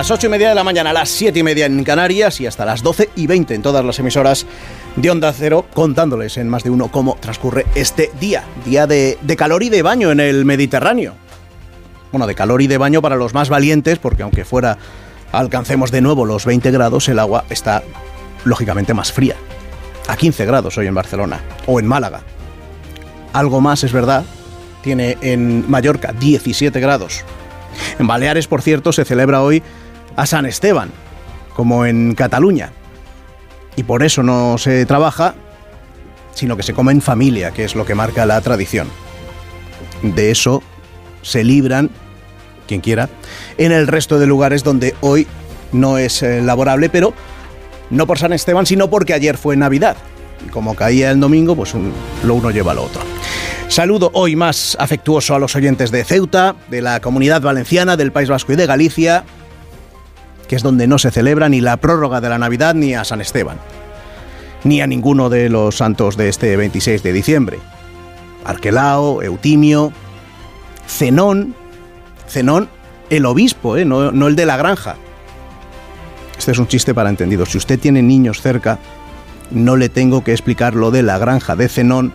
Las 8 y media de la mañana, a las 7 y media en Canarias y hasta las 12 y 20 en todas las emisoras de Onda Cero, contándoles en más de uno cómo transcurre este día. Día de calor y de baño en el Mediterráneo. Bueno, de calor y de baño para los más valientes, porque aunque fuera alcancemos de nuevo los 20 grados, el agua está lógicamente más fría. A 15 grados hoy en Barcelona o en Málaga. Algo más es verdad, tiene en Mallorca 17 grados. En Baleares, por cierto, se celebra hoy a San Esteban, como en Cataluña. Y por eso no se trabaja, sino que se come en familia, que es lo que marca la tradición. De eso se libran, quien quiera, en el resto de lugares donde hoy no es eh, laborable, pero no por San Esteban, sino porque ayer fue Navidad. Y como caía el domingo, pues lo uno lleva lo otro. Saludo hoy más afectuoso a los oyentes de Ceuta, de la Comunidad Valenciana, del País Vasco y de Galicia, que es donde no se celebra ni la prórroga de la Navidad ni a San Esteban, ni a ninguno de los santos de este 26 de diciembre. Arquelao, Eutimio, Zenón, Zenón, el obispo, ¿eh? no, no el de la granja. Este es un chiste para entendidos. Si usted tiene niños cerca, no le tengo que explicar lo de la granja de Zenón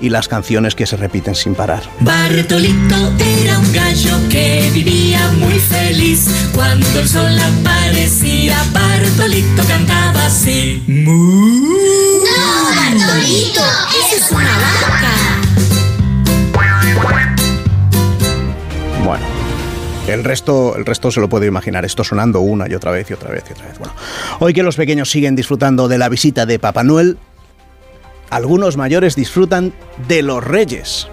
y las canciones que se repiten sin parar. Bartolito era un gallo que vivía muy feliz. Cuando el sol aparecía, Bartolito cantaba así. ¡Mu! ¡No, Bartolito! ¡Esa es una vaca! Bueno. El resto, el resto se lo puedo imaginar, esto sonando una y otra vez y otra vez y otra vez. Bueno, hoy que los pequeños siguen disfrutando de la visita de Papá Noel, algunos mayores disfrutan de los reyes.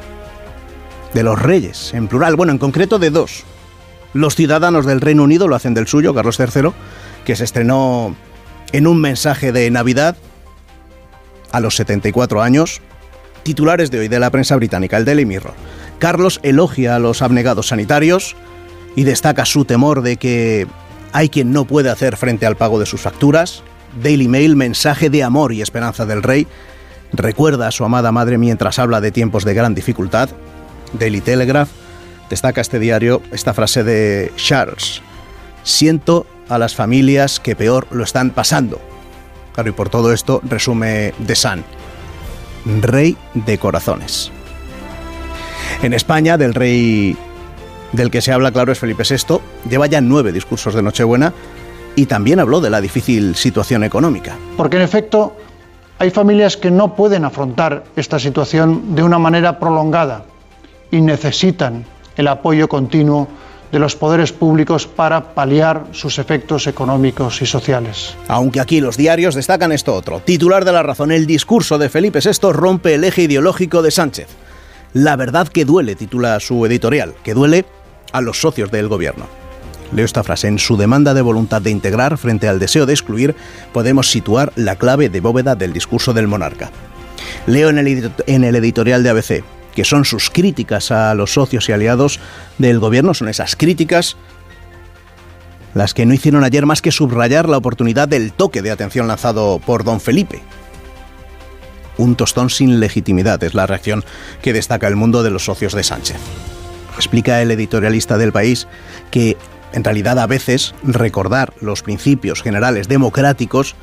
De los reyes, en plural, bueno, en concreto de dos. Los ciudadanos del Reino Unido lo hacen del suyo, Carlos III, que se estrenó en un mensaje de Navidad a los 74 años. Titulares de hoy de la prensa británica, el Daily Mirror. Carlos elogia a los abnegados sanitarios y destaca su temor de que hay quien no puede hacer frente al pago de sus facturas. Daily Mail, mensaje de amor y esperanza del rey, recuerda a su amada madre mientras habla de tiempos de gran dificultad. Daily Telegraph destaca este diario esta frase de Charles. Siento a las familias que peor lo están pasando. Claro, y por todo esto resume The Sun. Rey de corazones. En España, del rey del que se habla, claro, es Felipe VI. Lleva ya nueve discursos de Nochebuena y también habló de la difícil situación económica. Porque en efecto hay familias que no pueden afrontar esta situación de una manera prolongada y necesitan el apoyo continuo de los poderes públicos para paliar sus efectos económicos y sociales. Aunque aquí los diarios destacan esto otro. Titular de la razón, el discurso de Felipe VI rompe el eje ideológico de Sánchez. La verdad que duele, titula su editorial, que duele a los socios del gobierno. Leo esta frase. En su demanda de voluntad de integrar frente al deseo de excluir, podemos situar la clave de bóveda del discurso del monarca. Leo en el, en el editorial de ABC que son sus críticas a los socios y aliados del gobierno, son esas críticas las que no hicieron ayer más que subrayar la oportunidad del toque de atención lanzado por don Felipe. Un tostón sin legitimidad es la reacción que destaca el mundo de los socios de Sánchez. Explica el editorialista del país que en realidad a veces recordar los principios generales democráticos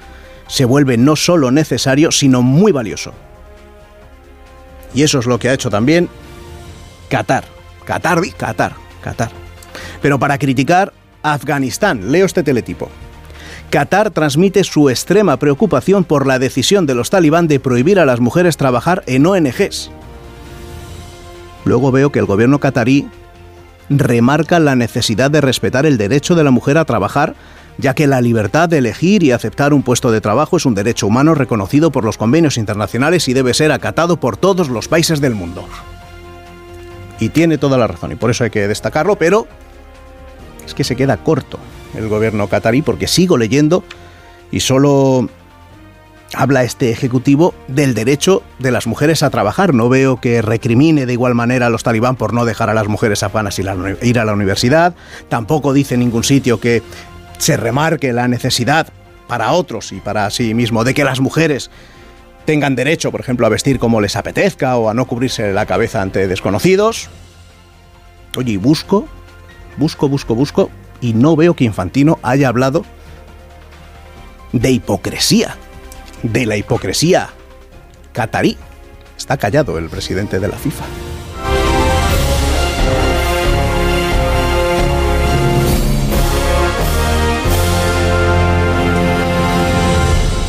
se vuelve no solo necesario, sino muy valioso. Y eso es lo que ha hecho también Qatar. Qatar, Qatar, Qatar. Pero para criticar Afganistán, leo este teletipo. Qatar transmite su extrema preocupación por la decisión de los talibán de prohibir a las mujeres trabajar en ONGs. Luego veo que el gobierno qatarí remarca la necesidad de respetar el derecho de la mujer a trabajar, ya que la libertad de elegir y aceptar un puesto de trabajo es un derecho humano reconocido por los convenios internacionales y debe ser acatado por todos los países del mundo. Y tiene toda la razón, y por eso hay que destacarlo, pero es que se queda corto el gobierno qatarí porque sigo leyendo y solo habla este ejecutivo del derecho de las mujeres a trabajar. No veo que recrimine de igual manera a los talibán por no dejar a las mujeres afganas ir a la universidad. Tampoco dice en ningún sitio que se remarque la necesidad para otros y para sí mismo de que las mujeres tengan derecho, por ejemplo, a vestir como les apetezca o a no cubrirse la cabeza ante desconocidos. Oye, y busco, busco, busco, busco, y no veo que Infantino haya hablado de hipocresía, de la hipocresía catarí. Está callado el presidente de la FIFA.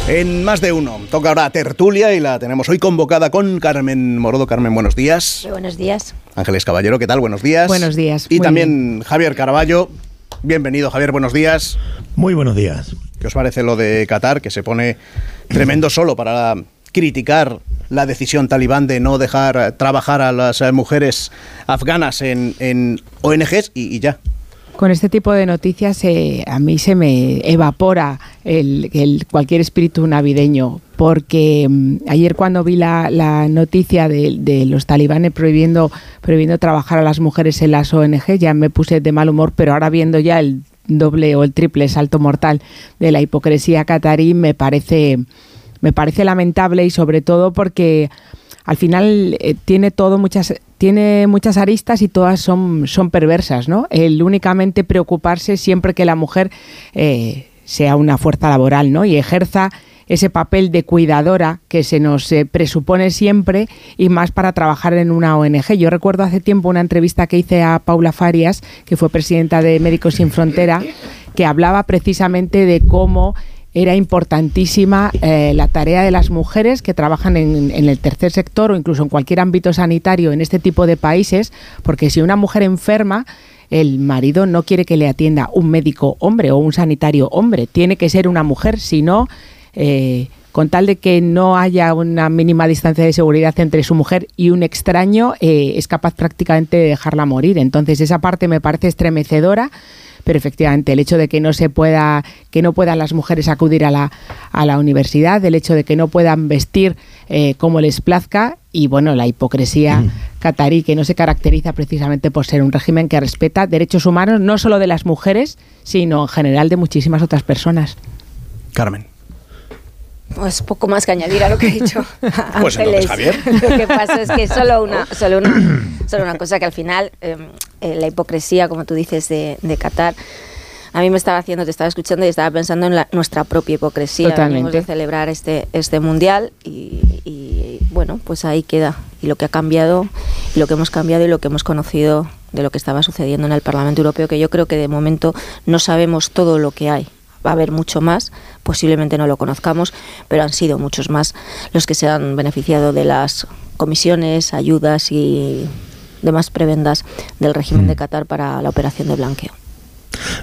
En más de uno, toca ahora tertulia y la tenemos hoy convocada con Carmen Morodo. Carmen, buenos días. Muy buenos días. Ángeles Caballero, ¿qué tal? Buenos días. Buenos días. Y también Javier Caraballo. Bienvenido, Javier, buenos días. Muy buenos días. ¿Qué os parece lo de Qatar, que se pone tremendo solo para criticar la decisión talibán de no dejar trabajar a las mujeres afganas en, en ONGs y, y ya? Con este tipo de noticias eh, a mí se me evapora el, cualquier espíritu navideño, porque mm, ayer cuando vi la, la noticia de, de los talibanes prohibiendo, prohibiendo trabajar a las mujeres en las ONG, ya me puse de mal humor, pero ahora viendo ya el doble o el triple salto mortal de la hipocresía catarí, me parece, me parece lamentable y sobre todo porque al final eh, tiene todo muchas tiene muchas aristas y todas son, son perversas, ¿no? El únicamente preocuparse siempre que la mujer eh, sea una fuerza laboral, ¿no? Y ejerza ese papel de cuidadora que se nos eh, presupone siempre y más para trabajar en una ONG. Yo recuerdo hace tiempo una entrevista que hice a Paula Farias, que fue presidenta de Médicos Sin Frontera, que hablaba precisamente de cómo era importantísima eh, la tarea de las mujeres que trabajan en, el tercer sector o incluso en cualquier ámbito sanitario en este tipo de países, porque si una mujer enferma, el marido no quiere que le atienda un médico hombre o un sanitario hombre, tiene que ser una mujer, si no, eh, con tal de que no haya una mínima distancia de seguridad entre su mujer y un extraño, eh, es capaz prácticamente de dejarla morir. Entonces esa parte me parece estremecedora pero efectivamente el hecho de que no se pueda que no puedan las mujeres acudir a la, a la universidad el hecho de que no puedan vestir eh, como les plazca y bueno la hipocresía catarí que no se caracteriza precisamente por ser un régimen que respeta derechos humanos no solo de las mujeres sino en general de muchísimas otras personas Carmen. Pues poco más que añadir a lo que ha dicho Pues entonces, Javier. Lo que pasa es que solo una, solo una, solo una cosa que al final eh, eh, la hipocresía, como tú dices, de, de Qatar, a mí me estaba haciendo, te estaba escuchando y estaba pensando en la- nuestra propia hipocresía. Totalmente. De celebrar este, este mundial y, y, bueno, pues ahí queda. Y lo que ha cambiado, y lo que hemos cambiado y lo que hemos conocido de lo que estaba sucediendo en el Parlamento Europeo, que yo creo que de momento no sabemos todo lo que hay. Va a haber mucho más, posiblemente no lo conozcamos, pero han sido muchos más los que se han beneficiado de las comisiones, ayudas y demás prebendas del régimen de Qatar para la operación de blanqueo.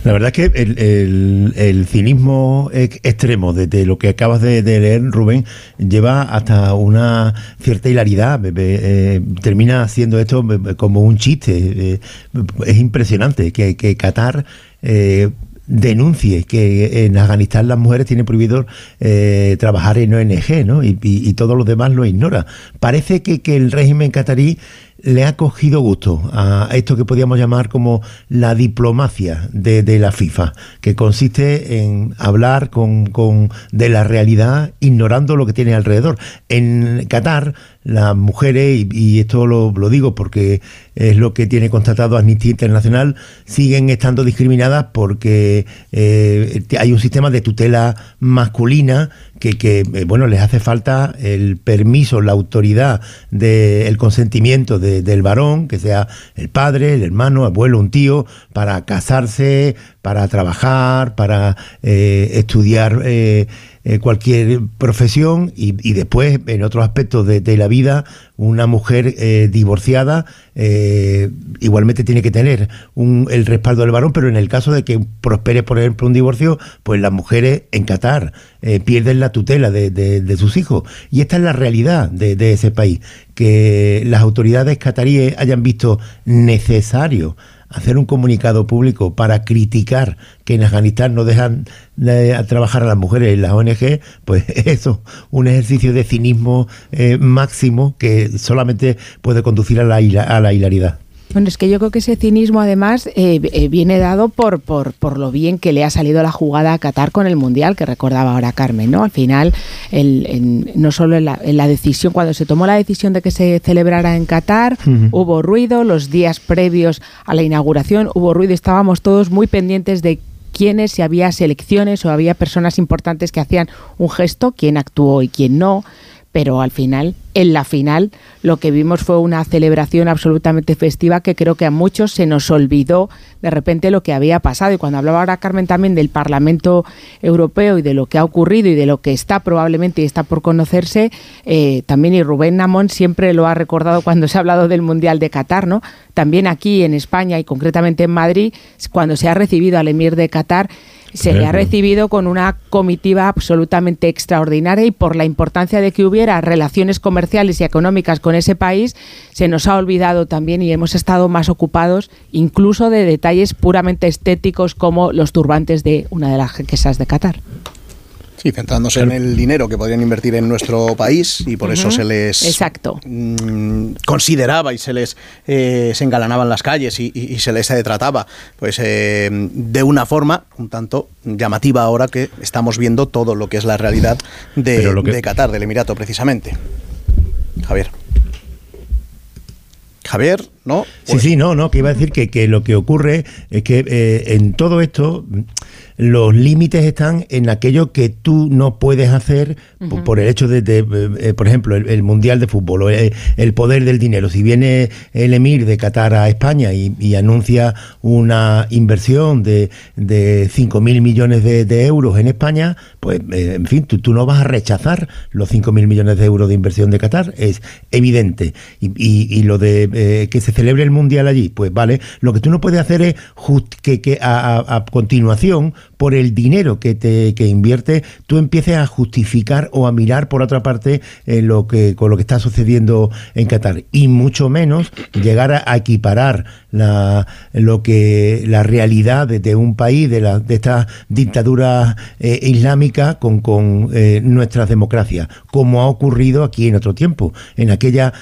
La verdad es que el, el- el cinismo ex- extremo de, de lo que acabas de, de leer, Rubén, lleva hasta una cierta hilaridad. Eh, termina haciendo esto como un chiste. Eh, es impresionante que, que Qatar eh, denuncie que en Afganistán las mujeres tienen prohibido eh, trabajar en ONG, ¿no? Y, y- y todos los demás lo ignora. Parece que, que el régimen catarí le ha cogido gusto a esto que podríamos llamar como la diplomacia de, la FIFA, que consiste en hablar con, con- de la realidad ignorando lo que tiene alrededor. En Qatar, las mujeres, y, y esto lo, lo digo porque es lo que tiene constatado Amnistía Internacional, siguen estando discriminadas porque eh, hay un sistema de tutela masculina que, que, eh, bueno, les hace falta el permiso, la autoridad del consentimiento de- del varón, que sea el padre, el hermano, abuelo, un tío, para casarse, para trabajar, para eh, estudiar eh, eh, cualquier profesión y, después, en otros aspectos de, la vida, una mujer eh, divorciada igualmente tiene que tener un- el respaldo del varón, pero en el caso de que prospere, por ejemplo, un divorcio, pues las mujeres en Qatar pierden la tutela de, de- de sus hijos. Y esta es la realidad de, de ese país, que las autoridades cataríes hayan visto necesario hacer un comunicado público para criticar que en Afganistán no dejan trabajar a las mujeres en las ONG, pues eso, un ejercicio de cinismo eh, máximo que solamente puede conducir a la, a la hilaridad. Bueno, es que yo creo que ese cinismo además eh, eh, viene dado por, por, por, lo bien que le ha salido la jugada a Qatar con el Mundial, que recordaba ahora Carmen, ¿no? Al final, el, no solo en la, decisión, cuando se tomó la decisión de que se celebrara en Qatar, hubo ruido, los días previos a la inauguración hubo ruido, estábamos todos muy pendientes de quiénes, si había selecciones o había personas importantes que hacían un gesto, quién actuó y quién no pero al final, en la final, lo que vimos fue una celebración absolutamente festiva que creo que a muchos se nos olvidó de repente lo que había pasado. Y cuando hablaba ahora Carmen también del Parlamento Europeo y de lo que ha ocurrido y de lo que está probablemente y está por conocerse, eh, también y Rubén Namón siempre lo ha recordado cuando se ha hablado del Mundial de Qatar, ¿no? También aquí en España y concretamente en Madrid, cuando se ha recibido al emir de Qatar, se le ha recibido con una comitiva absolutamente extraordinaria y por la importancia de que hubiera relaciones comerciales y económicas con ese país, se nos ha olvidado también y hemos estado más ocupados incluso de detalles puramente estéticos como los turbantes de una de las jequesas de Qatar. Sí, centrándose en el dinero que podrían invertir en nuestro país y por eso se les Exacto. Mm, consideraba y se les eh, se engalanaban las calles y, se les trataba pues eh, de una forma un tanto llamativa ahora que estamos viendo todo lo que es la realidad de, de Qatar, del Emirato precisamente. Javier. Javier, ¿no? Sí, sí, no, no, que iba a decir que, que lo que ocurre es que eh, en todo esto los límites están en aquello que tú no puedes hacer por, el hecho de, eh, eh, por ejemplo, el, Mundial de Fútbol, o el, poder del dinero. Si viene el emir de Qatar a España y, anuncia una inversión de, de 5.000 millones de, euros en España, pues, eh, en fin, tú, no vas a rechazar los 5.000 millones de euros de inversión de Qatar, es evidente. Y, lo de que se celebre el Mundial allí, pues vale, lo que tú no puedes hacer es que, que a continuación por el dinero que te que invierte, tú empieces a justificar o a mirar por otra parte eh, lo que con lo que está sucediendo en Qatar y mucho menos llegar a, equiparar la lo que la realidad de, un país de la de esta dictadura eh, islámica con, con eh, nuestras democracias, como ha ocurrido aquí en otro tiempo, en aquella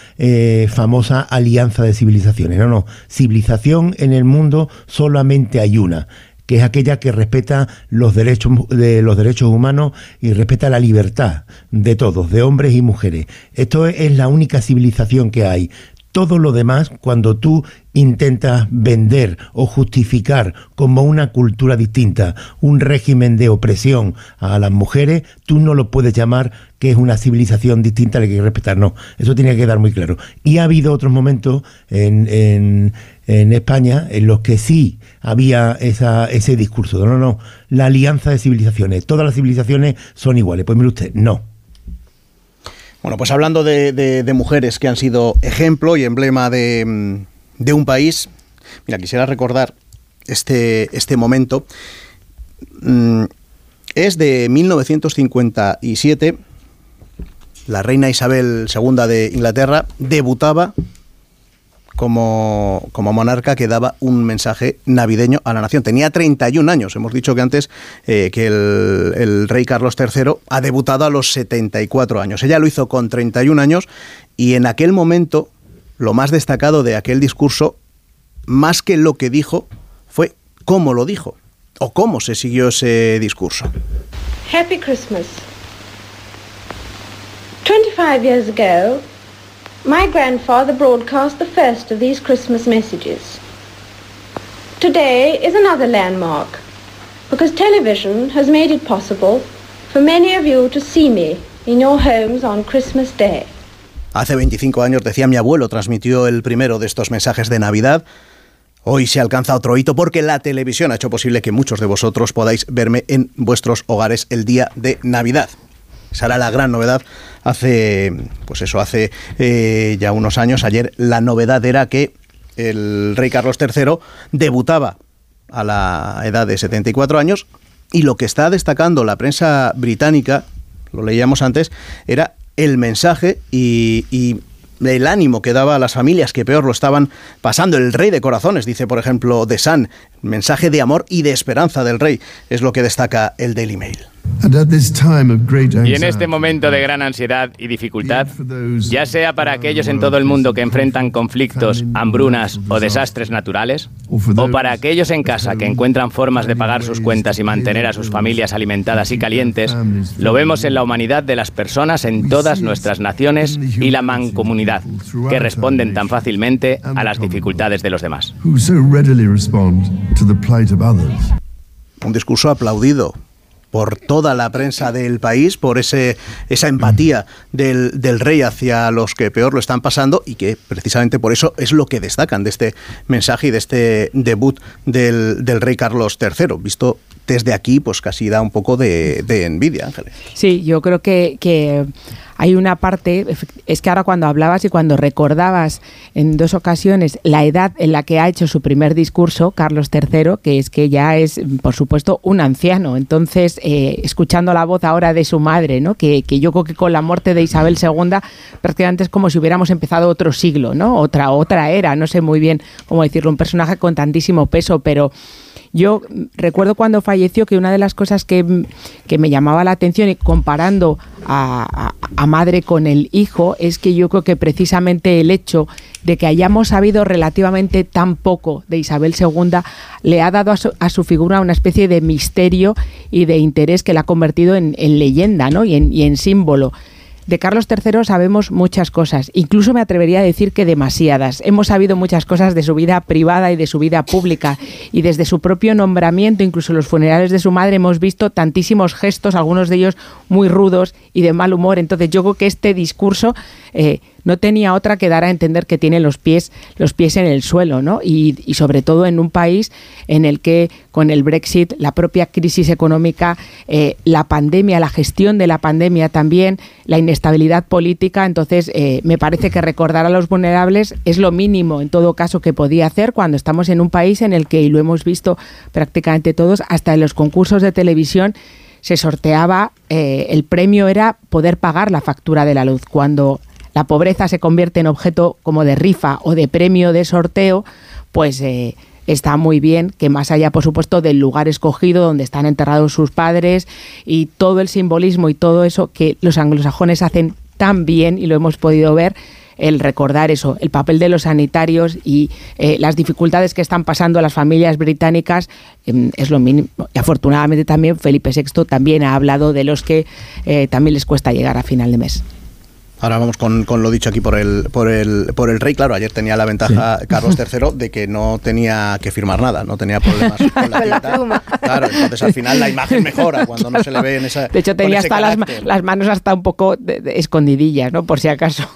famosa alianza de civilizaciones. No, no, civilización en el mundo solamente hay una que es aquella que respeta los derechos de los derechos humanos y respeta la libertad de todos, de hombres y mujeres. Esto es la única civilización que hay. Todo lo demás, cuando tú intentas vender o justificar como una cultura distinta, un régimen de opresión a las mujeres, tú no lo puedes llamar que es una civilización distinta a la que hay que respetar. No, eso tiene que quedar muy claro. Y ha habido otros momentos en, en, en España en los que sí había esa, ese discurso. No, no, la alianza de civilizaciones. Todas las civilizaciones son iguales. Pues mire usted, no. Bueno, pues hablando de, mujeres que han sido ejemplo y emblema de, un país, mira, quisiera recordar este, este momento. Mm, es de 1957. La reina Isabel II de Inglaterra debutaba como, monarca que daba un mensaje navideño a la nación. Tenía 31 años. Hemos dicho que antes eh, que el, rey Carlos III ha debutado a los 74 años. Ella lo hizo con 31 años y en aquel momento lo más destacado de aquel discurso, más que lo que dijo, fue cómo lo dijo o cómo se siguió ese discurso. Happy Christmas. 25 years ago, My grandfather broadcast the first of these Christmas messages. Today is another landmark because television has made it possible for many of you to see me in your homes on Christmas Day. Hace 25 años, decía mi abuelo, transmitió el primero de estos mensajes de Navidad. Hoy se alcanza otro hito porque la televisión ha hecho posible que muchos de vosotros podáis verme en vuestros hogares el día de Navidad. Será la gran novedad. Hace, pues eso, hace eh, ya unos años, ayer, la novedad era que el rey Carlos III debutaba a la edad de 74 años y lo que está destacando la prensa británica, lo leíamos antes, era el mensaje y, y el ánimo que daba a las familias que peor lo estaban pasando. El rey de corazones, dice por ejemplo The Sun, mensaje de amor y de esperanza del rey, es lo que destaca el Daily Mail. Y en este momento de gran ansiedad y dificultad, ya sea para aquellos en todo el mundo que enfrentan conflictos, hambrunas o desastres naturales, o para aquellos en casa que encuentran formas de pagar sus cuentas y mantener a sus familias alimentadas y calientes, lo vemos en la humanidad de las personas en todas nuestras naciones y la mancomunidad, que responden tan fácilmente a las dificultades de los demás. Un discurso aplaudido por toda la prensa del país, por ese, esa empatía del, del, rey hacia los que peor lo están pasando y que precisamente por eso es lo que destacan de este mensaje y de este debut del, del rey Carlos III, visto desde aquí, pues casi da un poco de, envidia, Ángeles. Sí, yo creo que, que hay una parte, es que ahora cuando hablabas y cuando recordabas en dos ocasiones la edad en la que ha hecho su primer discurso, Carlos III, que es que ya es, por supuesto, un anciano. Entonces, eh, escuchando la voz ahora de su madre, ¿no? Que, que, yo creo que con la muerte de Isabel II prácticamente es como si hubiéramos empezado otro siglo, ¿no? Otra, otra era, no sé muy bien cómo decirlo, un personaje con tantísimo peso, pero... Yo recuerdo cuando falleció que una de las cosas que, que me llamaba la atención comparando a, a, a, madre con el hijo es que yo creo que precisamente el hecho de que hayamos sabido relativamente tan poco de Isabel II le ha dado a su, a su figura una especie de misterio y de interés que la ha convertido en, en leyenda ¿no? y, en, y en símbolo. De Carlos III sabemos muchas cosas, incluso me atrevería a decir que demasiadas. Hemos sabido muchas cosas de su vida privada y de su vida pública y desde su propio nombramiento, incluso los funerales de su madre, hemos visto tantísimos gestos, algunos de ellos muy rudos y de mal humor. Entonces yo creo que este discurso... Eh, no tenía otra que dar a entender que tiene los pies, los pies en el suelo, ¿no? Y, y, sobre todo en un país en el que con el Brexit, la propia crisis económica, eh, la pandemia, la gestión de la pandemia también, la inestabilidad política, entonces eh, me parece que recordar a los vulnerables es lo mínimo en todo caso que podía hacer cuando estamos en un país en el que, y lo hemos visto prácticamente todos, hasta en los concursos de televisión, se sorteaba, eh, el premio era poder pagar la factura de la luz. Cuando la pobreza se convierte en objeto como de rifa o de premio de sorteo, pues eh, está muy bien que más allá, por supuesto, del lugar escogido donde están enterrados sus padres y todo el simbolismo y todo eso que los anglosajones hacen tan bien y lo hemos podido ver, el recordar eso, el papel de los sanitarios y eh, las dificultades que están pasando las familias británicas eh, es lo mínimo. Y afortunadamente también Felipe VI también ha hablado de los que eh, también les cuesta llegar a final de mes. Ahora vamos con, con, lo dicho aquí por el, por el por el rey. Claro, ayer tenía la ventaja sí. Carlos III de que no tenía que firmar nada, no tenía problemas con la, la pluma. Claro, entonces al final la imagen mejora cuando no se le ve en esa. De hecho, tenía hasta las, las, manos hasta un poco de, de escondidillas, ¿no? Por si acaso.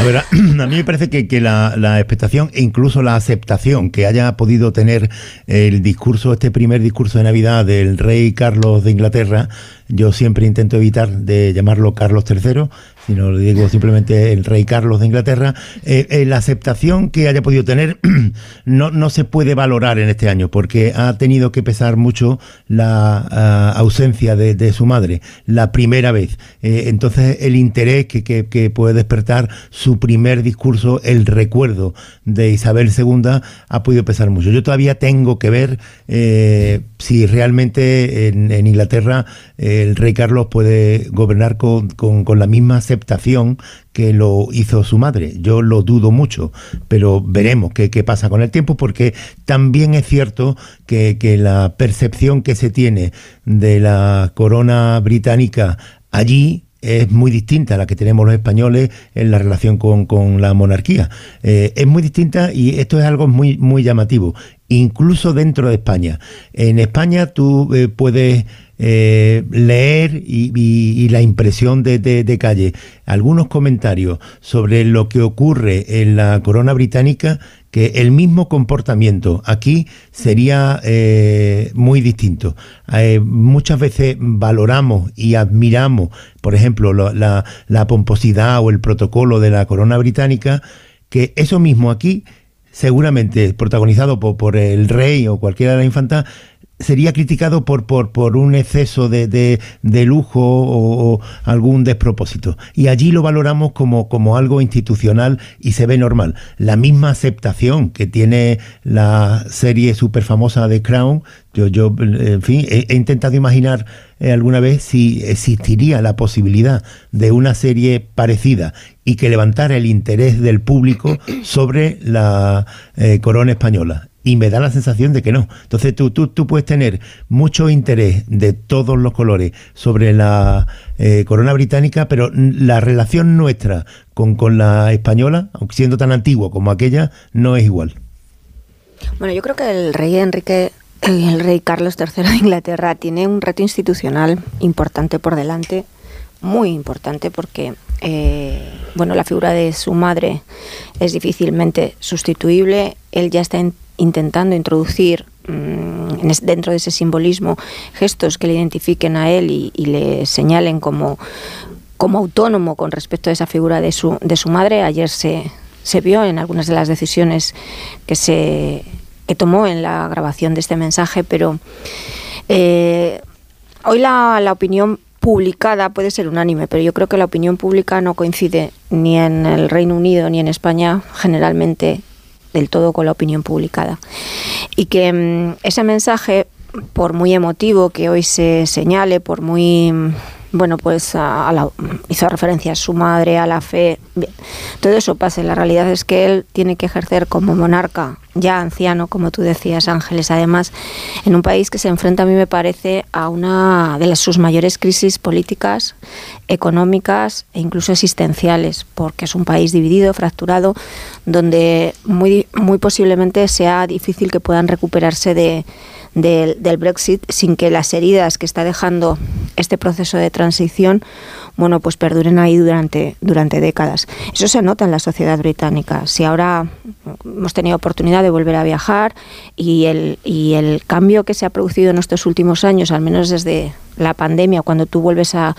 A ver, a, a mí me parece que, que la, la, expectación e incluso la aceptación que haya podido tener el discurso, este primer discurso de Navidad del rey Carlos de Inglaterra, yo siempre intento evitar de llamarlo Carlos III, sino le digo simplemente el rey Carlos de Inglaterra, eh, eh, la aceptación que haya podido tener no, no se puede valorar en este año porque ha tenido que pesar mucho la uh, ausencia de, de, su madre, la primera vez. Eh, entonces el interés que, que, que, puede despertar su primer discurso, el recuerdo de Isabel II, ha podido pesar mucho. Yo todavía tengo que ver si realmente en, en Inglaterra el rey Carlos puede gobernar con, con, con la misma aceptación que lo hizo su madre. Yo lo dudo mucho, pero veremos qué, qué pasa con el tiempo, porque también es cierto que, que, la percepción que se tiene de la corona británica allí es muy distinta a la que tenemos los españoles en la relación con, con la monarquía. Eh, es muy distinta y esto es algo muy, muy llamativo, incluso dentro de España. En España tú eh, puedes eh, leer y, la impresión de, calle, algunos comentarios sobre lo que ocurre en la corona británica, que el mismo comportamiento aquí sería eh, muy distinto. Eh, muchas veces valoramos y admiramos, por ejemplo, la pomposidad o el protocolo de la corona británica, que eso mismo aquí seguramente protagonizado por, por, el rey o cualquiera de la infanta, sería criticado por, por, por un exceso de, de, lujo o, o, algún despropósito. Y allí lo valoramos como, como algo institucional y se ve normal. La misma aceptación que tiene la serie súper famosa de Crown, yo, yo en fin, he, he intentado imaginar eh, alguna vez si existiría la posibilidad de una serie parecida y que levantara el interés del público sobre la eh, corona española y me da la sensación de que no. Entonces tú, tú, tú puedes tener mucho interés de todos los colores sobre la eh, corona británica, pero la relación nuestra con, con la española, siendo tan antigua como aquella, no es igual. Bueno, yo creo que el rey Enrique, el rey Carlos III de Inglaterra tiene un reto institucional importante por delante, muy importante porque eh, bueno, la figura de su madre es difícilmente sustituible. Él ya está en, intentando introducir es, dentro de ese simbolismo gestos que le identifiquen a él y, y, le señalen como, como autónomo con respecto a esa figura de su, de su madre. Ayer se, se vio en algunas de las decisiones que se que tomó en la grabación de este mensaje, pero eh, hoy la, la opinión publicada puede ser unánime, pero yo creo que la opinión pública no coincide ni en el Reino Unido ni en España generalmente del todo con la opinión publicada. Y que mmm, ese mensaje, por muy emotivo que hoy se señale, por muy bueno, pues a la, hizo referencia a su madre, a la fe, bien, todo eso pasa. La realidad es que él tiene que ejercer como monarca, ya anciano, como tú decías, Ángeles, además, en un país que se enfrenta, a mí me parece, a una de sus mayores crisis políticas, económicas e incluso existenciales, porque es un país dividido, fracturado, donde muy, muy posiblemente sea difícil que puedan recuperarse de del, Brexit sin que las heridas que está dejando este proceso de transición bueno pues perduren ahí durante durante décadas. Eso se nota en la sociedad británica. Si ahora hemos tenido oportunidad de volver a viajar y el y el cambio que se ha producido en estos últimos años al menos desde la pandemia cuando tú vuelves a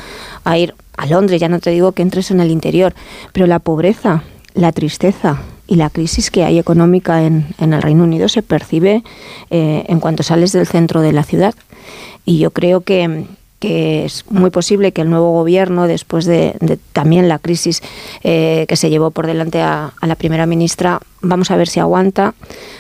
ir a Londres ya no te digo que entres en el interior pero la pobreza la tristeza y la crisis que hay económica en, en el Reino Unido se percibe eh, en cuanto sales del centro de la ciudad. Y yo creo que, que es muy posible que el nuevo gobierno, después de, de también la crisis eh, que se llevó por delante a, la primera ministra, vamos a ver si aguanta.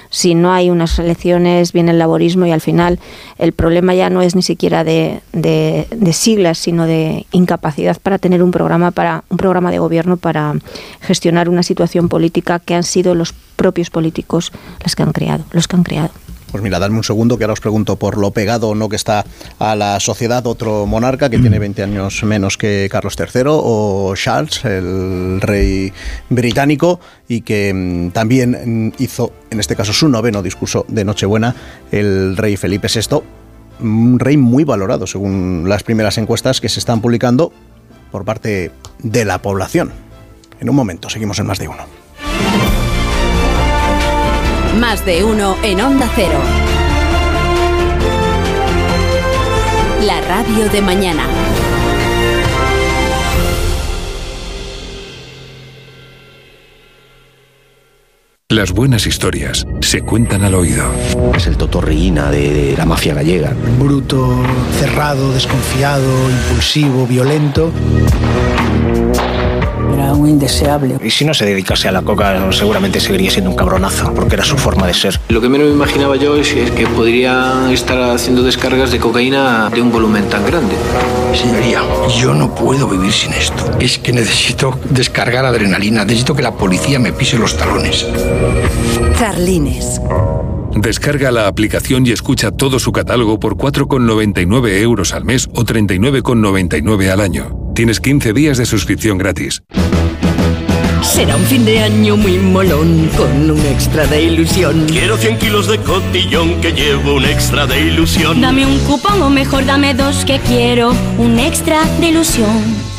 Si no hay unas elecciones, viene el laborismo y al final el problema ya no es ni siquiera de, de, de siglas, sino de incapacidad para tener un programa para un programa de gobierno para gestionar una situación política que han sido los propios políticos los que han creado, los que han creado. Pues mira, dadme un segundo que ahora os pregunto por lo pegado o no que está a la sociedad otro monarca que mm. tiene 20 años menos que Carlos III o Charles, el rey británico, y que mmm, también hizo, en este caso, su noveno discurso de Nochebuena, el rey Felipe VI, un rey muy valorado según las primeras encuestas que se están publicando por parte de la población. En un momento, seguimos en más de uno. Más de uno en Onda Cero. La radio de mañana. Las buenas historias se cuentan al oído. Es el totorriina de, de, la mafia gallega. Bruto, cerrado, desconfiado, impulsivo, violento. Un indeseable. Y si no se dedicase a la coca, seguramente seguiría siendo un cabronazo, porque era su forma de ser. Lo que menos me imaginaba yo es que podría estar haciendo descargas de cocaína de un volumen tan grande. Señoría, yo no puedo vivir sin esto. Es que necesito descargar adrenalina, necesito que la policía me pise los talones. Carlines. Descarga la aplicación y escucha todo su catálogo por 4,99 euros al mes o 39,99 al año. Tienes 15 días de suscripción gratis. Será un fin de año muy molón con un extra de ilusión. Quiero 100 kilos de cotillón que llevo un extra de ilusión. Dame un cupón o mejor dame dos que quiero un extra de ilusión.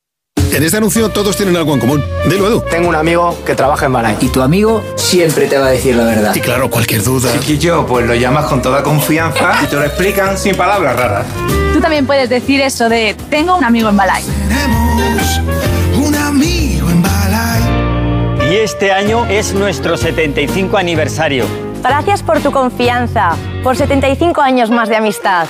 En este anuncio todos tienen algo en común. Dilo, Edu. Tengo un amigo que trabaja en Balay. Y tu amigo siempre te va a decir la verdad. Y claro, cualquier duda. Chiquillo, pues lo llamas con toda confianza y te lo explican sin palabras raras. Tú también puedes decir eso de tengo un amigo en Balay. un amigo en Balay. Y este año es nuestro 75 aniversario. Gracias por tu confianza, por 75 años más de amistad.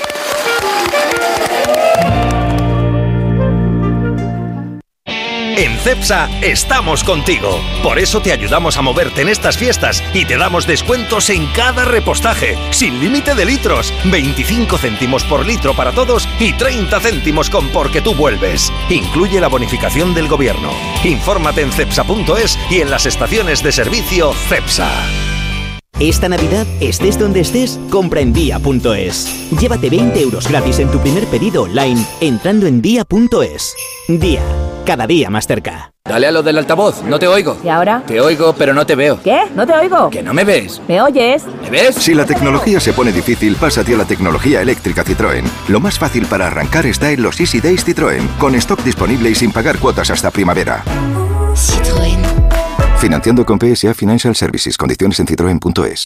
En CEPSA estamos contigo. Por eso te ayudamos a moverte en estas fiestas y te damos descuentos en cada repostaje, sin límite de litros, 25 céntimos por litro para todos y 30 céntimos con porque tú vuelves. Incluye la bonificación del gobierno. Infórmate en cepsa.es y en las estaciones de servicio CEPSA. Esta Navidad, estés donde estés, compra en día.es. Llévate 20 euros gratis en tu primer pedido online entrando en día.es. Día, cada día más cerca. Dale a lo del altavoz, no te oigo. ¿Y ahora? Te oigo, pero no te veo. ¿Qué? ¿No te oigo? ¿Que no me ves? ¿Me oyes? ¿Me ves? Si la tecnología se pone difícil, pásate a la tecnología eléctrica Citroën. Lo más fácil para arrancar está en los Easy Days Citroën, con stock disponible y sin pagar cuotas hasta primavera. Citroën. Financiando con PSA Financial Services. Condiciones en citroen.es.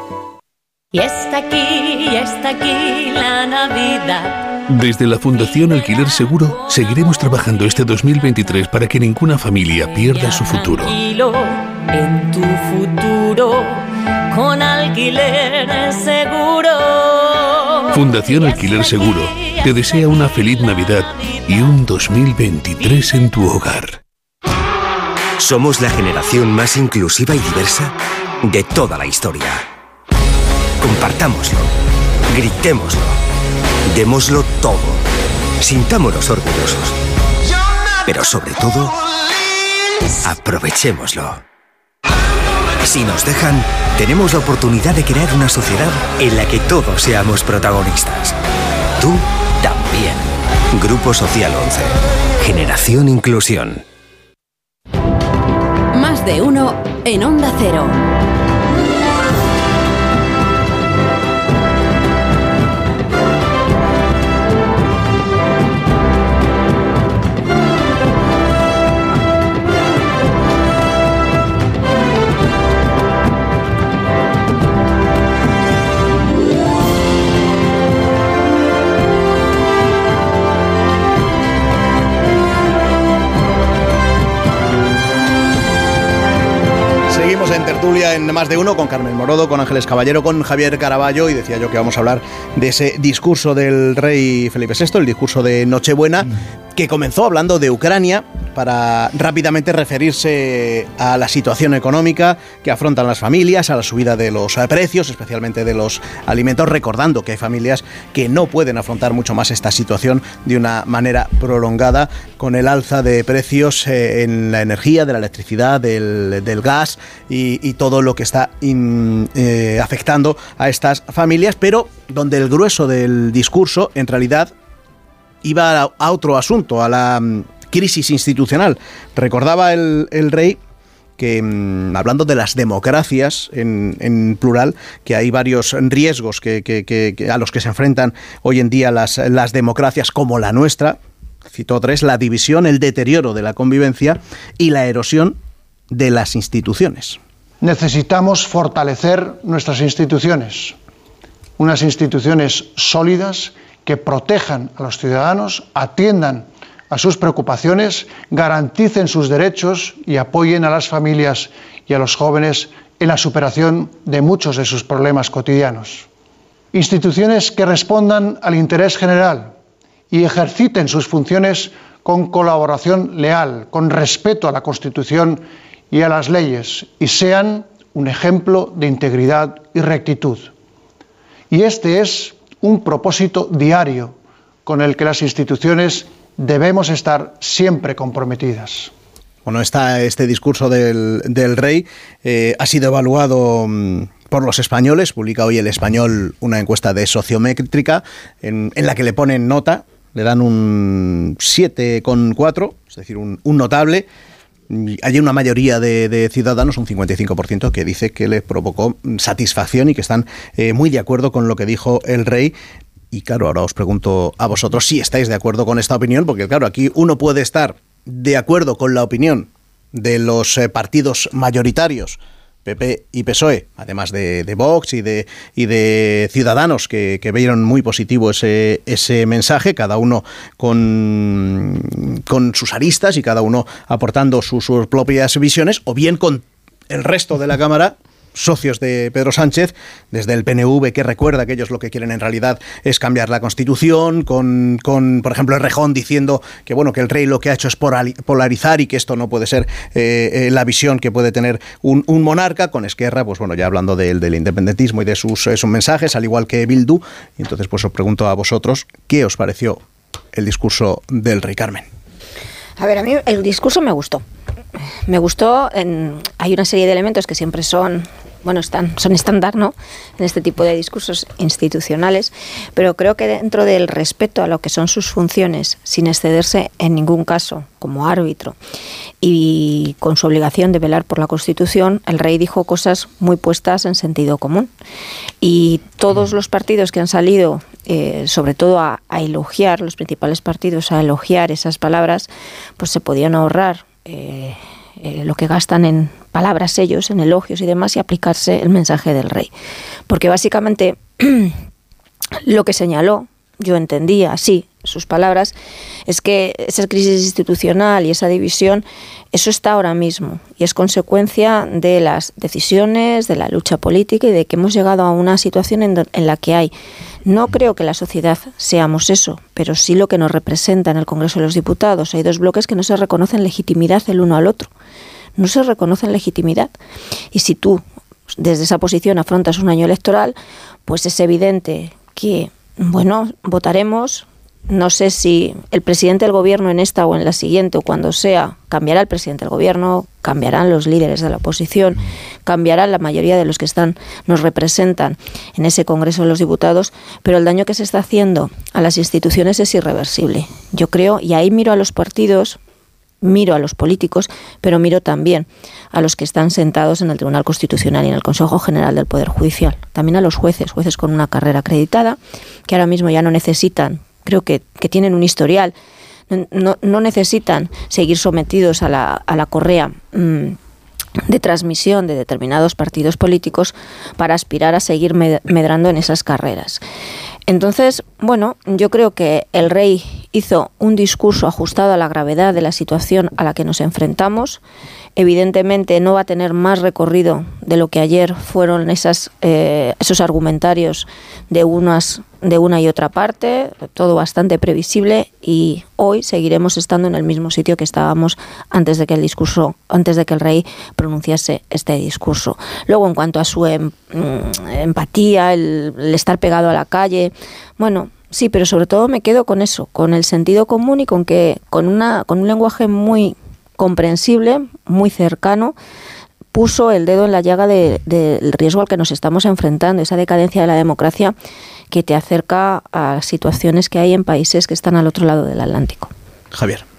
Y está aquí, y está aquí la Navidad. Desde la Fundación Alquiler Seguro seguiremos trabajando este 2023 para que ninguna familia pierda su futuro. Tranquilo en tu futuro con alquiler seguro. Fundación Alquiler Seguro te desea una feliz Navidad y un 2023 en tu hogar. Somos la generación más inclusiva y diversa de toda la historia. Compartámoslo, gritémoslo, démoslo todo, sintámonos orgullosos. Pero sobre todo, aprovechémoslo. Si nos dejan, tenemos la oportunidad de crear una sociedad en la que todos seamos protagonistas. Tú también. Grupo Social 11. Generación Inclusión. Más de uno en Onda Cero. Tertulia en más de uno con Carmen Morodo, con Ángeles Caballero, con Javier Caraballo y decía yo que vamos a hablar de ese discurso del rey Felipe VI, el discurso de Nochebuena, que comenzó hablando de Ucrania para rápidamente referirse a la situación económica que afrontan las familias, a la subida de los eh, precios, especialmente de los alimentos, recordando que hay familias que no pueden afrontar mucho más esta situación de una manera prolongada con el alza de precios eh, en la energía, de la electricidad, del, del gas y, todo lo que está eh, afectando a estas familias, pero donde el grueso del discurso en realidad iba a, otro asunto, a la mm, crisis institucional. Recordaba el, rey que, mm, hablando de las democracias en, plural, que hay varios riesgos que- a los que se enfrentan hoy en día las, las democracias como la nuestra. Citó tres, la división, el deterioro de la convivencia y la erosión de las instituciones. Necesitamos fortalecer nuestras instituciones, unas instituciones sólidas que protejan a los ciudadanos, atiendan a sus preocupaciones, garanticen sus derechos y apoyen a las familias y a los jóvenes en la superación de muchos de sus problemas cotidianos. Instituciones que respondan al interés general y ejerciten sus funciones con colaboración leal, con respeto a la Constitución y a las leyes, y sean un ejemplo de integridad y rectitud. Y este es un propósito diario con el que las instituciones debemos estar siempre comprometidas. bueno, está este discurso del, del rey eh, ha sido evaluado mm, por los españoles. Publica hoy el español una encuesta de sociométrica en, en la que le ponen nota, le dan un 7,4, es decir, un, un notable. Hay una mayoría de, ciudadanos, un 55%, que dice que les provocó satisfacción y que están eh, muy de acuerdo con lo que dijo el rey. Y claro, ahora os pregunto a vosotros si estáis de acuerdo con esta opinión, porque claro, aquí uno puede estar de acuerdo con la opinión de los eh, partidos mayoritarios, PP y PSOE, además de, Vox y de, y de Ciudadanos, que, que, vieron muy positivo ese, ese mensaje, cada uno con, con sus aristas y cada uno aportando sus propias visiones, o bien con el resto de la Cámara socios de Pedro Sánchez, desde el PNV, que recuerda que ellos lo que quieren en realidad es cambiar la Constitución, con, con por ejemplo, Rejón diciendo que, bueno, que el rey lo que ha hecho es polarizar y que esto no puede ser eh, la visión que puede tener un, un, monarca, con Esquerra, pues bueno, ya hablando del, del independentismo y de sus, sus mensajes, al igual que Bildu. Y entonces, pues os pregunto a vosotros, ¿qué os pareció el discurso del rey Carmen? A ver, a mí el discurso me gustó. Me gustó, hay una serie de elementos que siempre son bueno, están, son estándar, ¿no? En este tipo de discursos institucionales, pero creo que dentro del respeto a lo que son sus funciones, sin excederse en ningún caso como árbitro y con su obligación de velar por la Constitución, el rey dijo cosas muy puestas en sentido común. Y todos los partidos que han salido, eh, sobre todo a, a, elogiar, los principales partidos a elogiar esas palabras, pues se podían ahorrar. Eh, eh, lo que gastan en palabras ellos, en elogios y demás, y aplicarse el mensaje del rey. Porque básicamente lo que señaló, yo entendía así sus palabras, es que esa crisis institucional y esa división, eso está ahora mismo y es consecuencia de las decisiones, de la lucha política y de que hemos llegado a una situación en, en la que hay no creo que la sociedad seamos eso, pero sí lo que nos representa en el Congreso de los Diputados. Hay dos bloques que no se reconocen legitimidad el uno al otro. No se reconocen legitimidad. Y si tú desde esa posición afrontas un año electoral, pues es evidente que, bueno, votaremos no sé si el presidente del gobierno en esta o en la siguiente o cuando sea, cambiará el presidente del gobierno, cambiarán los líderes de la oposición, cambiará la mayoría de los que están nos representan en ese Congreso de los Diputados, pero el daño que se está haciendo a las instituciones es irreversible. Yo creo, y ahí miro a los partidos, miro a los políticos, pero miro también a los que están sentados en el Tribunal Constitucional y en el Consejo General del Poder Judicial, también a los jueces, jueces con una carrera acreditada, que ahora mismo ya no necesitan creo que, que tienen un historial, no, no, necesitan seguir sometidos a la, a la correa mmm, de transmisión de determinados partidos políticos para aspirar a seguir medrando en esas carreras. Entonces, bueno, yo creo que el rey hizo un discurso ajustado a la gravedad de la situación a la que nos enfrentamos. Evidentemente no va a tener más recorrido de lo que ayer fueron esas, eh, esos argumentarios de unas de una y otra parte, todo bastante previsible y hoy seguiremos estando en el mismo sitio que estábamos antes de que el discurso, antes de que el rey pronunciase este discurso. Luego, en cuanto a su em, empatía, el, el estar pegado a la calle, bueno, sí, pero sobre todo me quedo con eso, con el sentido común y con que con una con un lenguaje muy comprensible, muy cercano, puso el dedo en la llaga del de, de riesgo al que nos estamos enfrentando, esa decadencia de la democracia que te acerca a situaciones que hay en países que están al otro lado del Atlántico. Javier.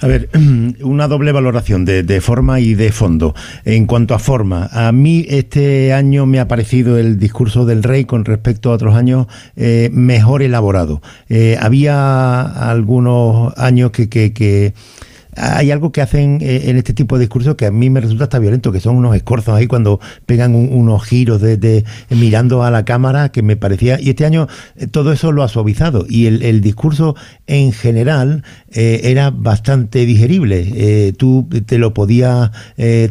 A ver, una doble valoración de, forma y de fondo. En cuanto a forma, a mí este año me ha parecido el discurso del rey con respecto a otros años eh, mejor elaborado. Eh, había algunos años que, que, que hay algo que hacen eh, en este tipo de discursos que a mí me resulta hasta violento, que son unos escorzos ahí cuando pegan un, unos giros de, mirando a la cámara que me parecía, y este año eh, todo eso lo ha suavizado. Y el, discurso en general eh, era bastante digerible, eh, tú te lo podías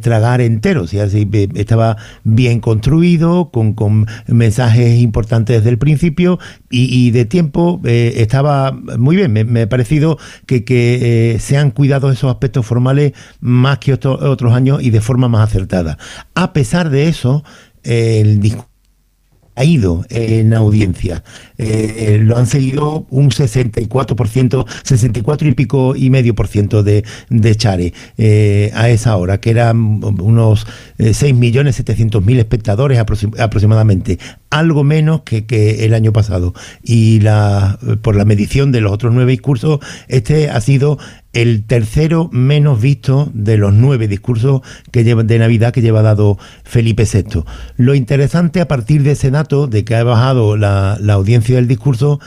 tragar entero, o sea, estaba bien construido, con, con, mensajes importantes desde el principio y, de tiempo eh, estaba muy bien, me, me ha parecido que, que se han cuidado esos aspectos formales más que otro, otros años y de forma más acertada. A pesar de eso, el discurso ha ido en audiencia. Eh, eh, lo han seguido un 64%, 64 y pico y medio por ciento de, de Chare eh, a esa hora, que eran unos 6.700.000 espectadores aproximadamente, algo menos que, que, el año pasado. Y la, por la medición de los otros nueve discursos, este ha sido el tercero menos visto de los nueve discursos que lleva, de Navidad que lleva dado Felipe VI. Lo interesante a partir de ese dato, de que ha bajado la, la audiencia del discurso,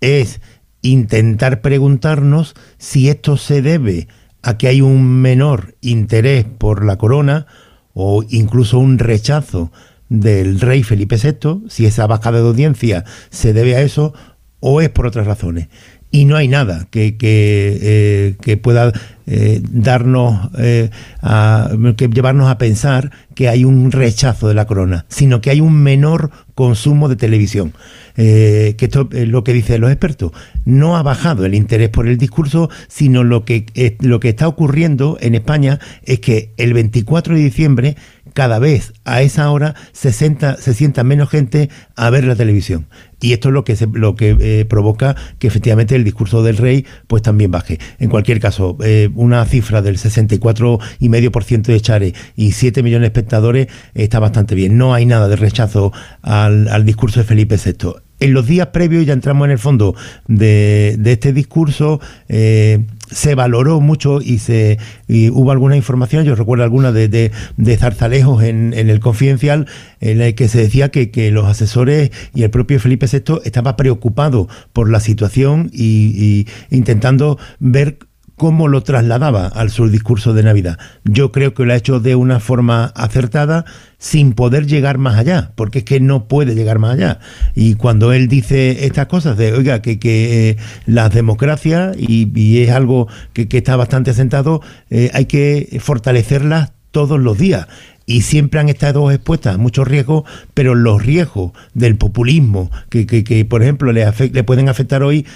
es intentar preguntarnos si esto se debe a que hay un menor interés por la corona o incluso un rechazo del rey Felipe VI, si esa bajada de audiencia se debe a eso o es por otras razones. Y no hay nada que, que, eh, que pueda eh, darnos, eh, a, que llevarnos a pensar que hay un rechazo de la corona, sino que hay un menor consumo de televisión. que esto es lo que dicen los expertos. No ha bajado el interés por el discurso, sino lo que, lo que está ocurriendo en España es que el 24 de diciembre cada vez a esa hora se, se sienta menos gente a ver la televisión. Y esto es lo que, lo que eh, provoca que efectivamente el discurso del rey pues también baje. En cualquier caso, eh, una cifra del 64,5% de Chare y 7 millones de espectadores está bastante bien. No hay nada de rechazo al, al discurso de Felipe VI en los días previos, ya entramos en el fondo de, este discurso, eh, se valoró mucho y se hubo alguna información, yo recuerdo alguna de, Zarzalejos en, el Confidencial, en la que se decía que, los asesores y el propio Felipe VI estaba preocupado por la situación y intentando ver cómo lo trasladaba al su discurso de Navidad. Yo creo que lo ha hecho de una forma acertada sin poder llegar más allá, porque es que no puede llegar más allá. Y cuando él dice estas cosas de, oiga, que, que eh, las democracias, y, es algo que, está bastante asentado, eh, hay que fortalecerlas todos los días y siempre han estado expuestas a muchos riesgos, pero los riesgos del populismo, que, que, por ejemplo le, le, pueden afectar hoy,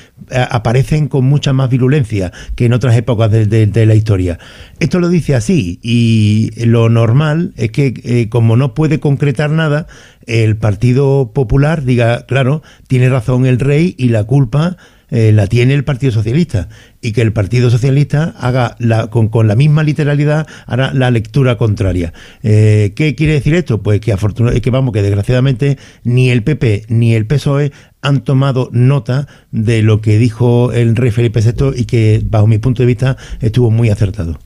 aparecen con mucha más virulencia que en otras épocas de, la historia. Esto lo dice así, y lo normal es que eh, como no puede concretar nada, el Partido Popular diga, claro, tiene razón el rey y la culpa eh, la tiene el Partido Socialista y que el Partido Socialista haga la, con, la misma literalidad hará la lectura contraria. Eh, ¿Qué quiere decir esto? Pues que que vamos, que desgraciadamente ni el PP ni el PSOE han tomado nota de lo que dijo el rey Felipe VI y que bajo mi punto de vista estuvo muy acertado.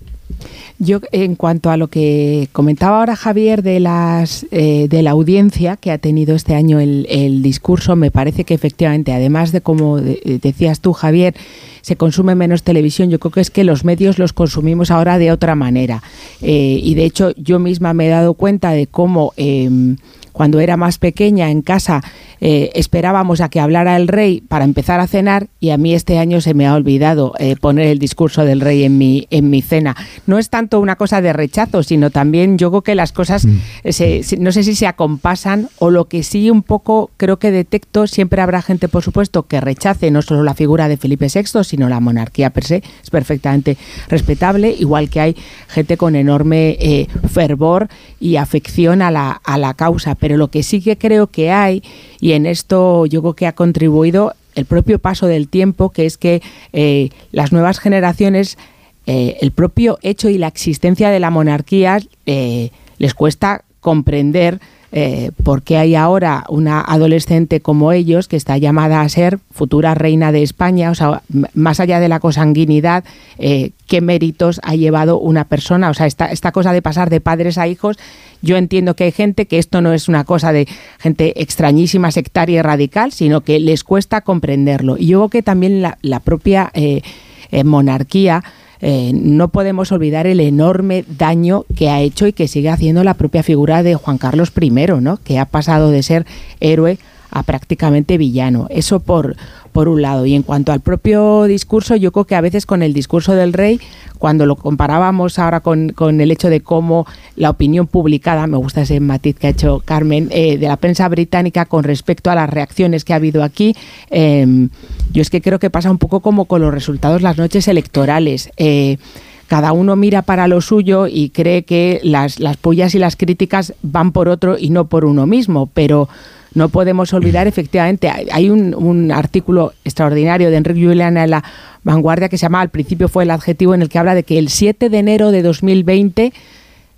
Yo, en cuanto a lo que comentaba ahora Javier de las eh, de la audiencia que ha tenido este año el, discurso, me parece que efectivamente, además de como decías tú, Javier, se consume menos televisión, yo creo que es que los medios los consumimos ahora de otra manera. Eh, y de hecho, yo misma me he dado cuenta de cómo em, cuando era más pequeña en casa eh, esperábamos a que hablara el rey para empezar a cenar y a mí este año se me ha olvidado eh, poner el discurso del rey en mi, en mi cena. No es tanto una cosa de rechazo, sino también yo creo que las cosas mm. eh, no sé si se acompasan o lo que sí un poco creo que detecto, siempre habrá gente por supuesto que rechace no solo la figura de Felipe VI, sino la monarquía per se, es perfectamente respetable, igual que hay gente con enorme fervor y afección a la, a la causa pero lo que sí que creo que hay, y en esto yo creo que ha contribuido el propio paso del tiempo, que es que eh, las nuevas generaciones, eh, el propio hecho y la existencia de la monarquía eh, les cuesta comprender eh, porque hay ahora una adolescente como ellos que está llamada a ser futura reina de España, o sea, más allá de la consanguinidad, eh, qué méritos ha llevado una persona, o sea, esta, esta cosa de pasar de padres a hijos, yo entiendo que hay gente que esto no es una cosa de gente extrañísima, sectaria y radical, sino que les cuesta comprenderlo. Y yo creo que también la, propia eh, monarquía, eh, no podemos olvidar el enorme daño que ha hecho y que sigue haciendo la propia figura de Juan Carlos I, ¿no? que ha pasado de ser héroe a prácticamente villano. Eso por, por un lado. Y en cuanto al propio discurso, yo creo que a veces con el discurso del rey, cuando lo comparábamos ahora con, el hecho de cómo la opinión publicada, me gusta ese matiz que ha hecho Carmen, eh, de la prensa británica con respecto a las reacciones que ha habido aquí, em, yo es que creo que pasa un poco como con los resultados las noches electorales. Eh, cada uno mira para lo suyo y cree que las, las pullas y las críticas van por otro y no por uno mismo, pero no podemos olvidar, efectivamente, hay, un, un artículo extraordinario de Enrique Juliana en la Vanguardia que se llama Al principio fue el adjetivo en el que habla de que el 7 de enero de 2020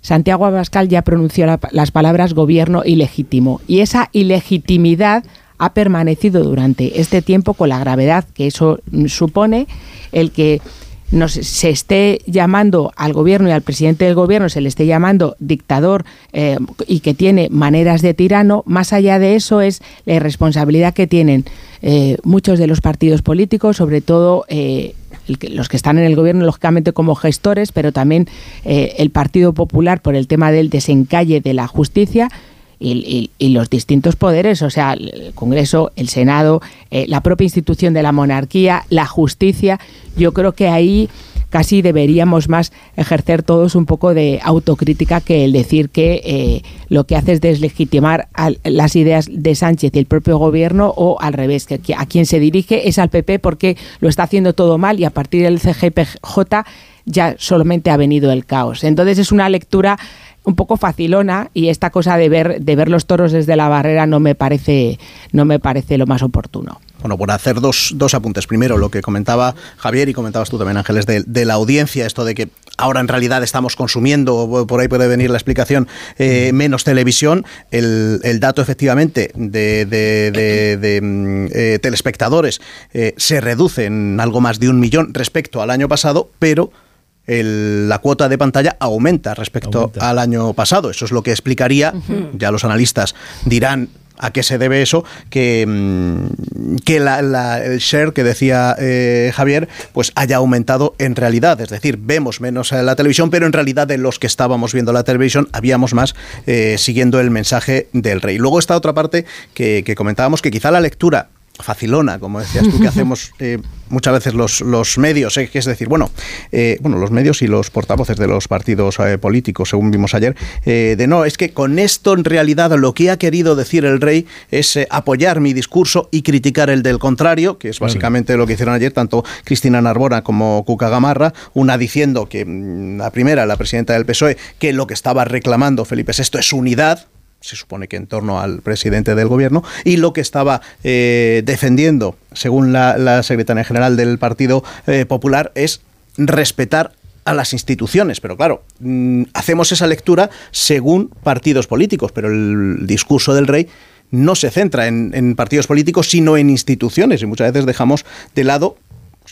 Santiago Abascal ya pronunció la- las palabras gobierno ilegítimo. Y esa ilegitimidad ha permanecido durante este tiempo con la gravedad que eso supone el que nos, se esté llamando al gobierno y al presidente del gobierno, se le esté llamando dictador eh, y que tiene maneras de tirano, más allá de eso es la irresponsabilidad que tienen eh, muchos de los partidos políticos, sobre todo eh, los que están en el gobierno, lógicamente como gestores, pero también eh, el Partido Popular por el tema del desencalle de la justicia. Y, los distintos poderes, o sea, el Congreso, el Senado, eh, la propia institución de la monarquía, la justicia, yo creo que ahí casi deberíamos más ejercer todos un poco de autocrítica que el decir que eh, lo que hace es deslegitimar al- las ideas de Sánchez y el propio gobierno o al revés, que a quien se dirige es al PP porque lo está haciendo todo mal y a partir del CGPJ ya solamente ha venido el caos. Entonces es una lectura un poco facilona y esta cosa de ver de ver los toros desde la barrera no me parece no me parece lo más oportuno. Bueno, por hacer dos, dos apuntes. Primero, lo que comentaba Javier y comentabas tú también, Ángeles, de, de la audiencia, esto de que ahora en realidad estamos consumiendo, o por ahí puede venir la explicación, eh, menos televisión. El, el dato efectivamente de, de- de- de, mm, eh, telespectadores eh, se reduce en algo más de un millón respecto al año pasado, pero el- la cuota de pantalla aumenta respecto al año pasado. Eso es lo que explicaría, ya los analistas dirán a qué se debe eso, que, mm, que la- la- el share que decía eh, Javier, pues haya aumentado en realidad. Es decir, vemos menos la televisión, pero en realidad de los que estábamos viendo la televisión habíamos más eh, siguiendo el mensaje del rey. Luego está otra parte que, que comentábamos, que quizá la lectura facilona, como decías tú, que hacemos eh, muchas veces los, los medios, eh, que es decir, bueno, eh, bueno, los medios y los portavoces de los partidos eh, políticos, según vimos ayer, de no, es que con esto en realidad lo que ha querido decir el rey es apoyar mi discurso y criticar el del contrario, que es básicamente lo que hicieron ayer tanto Cristina Narbona como Cuca Gamarra, una diciendo que mm, la primera, la presidenta del PSOE, que lo que estaba reclamando Felipe VI es unidad, se supone que en torno al presidente del gobierno, y lo que estaba eh, defendiendo, según la, secretaria general del Partido eh, Popular, es respetar a las instituciones. Pero claro, mm, hacemos esa lectura según partidos políticos, pero el discurso del rey no se centra en, en partidos políticos, sino en instituciones, y muchas veces dejamos de lado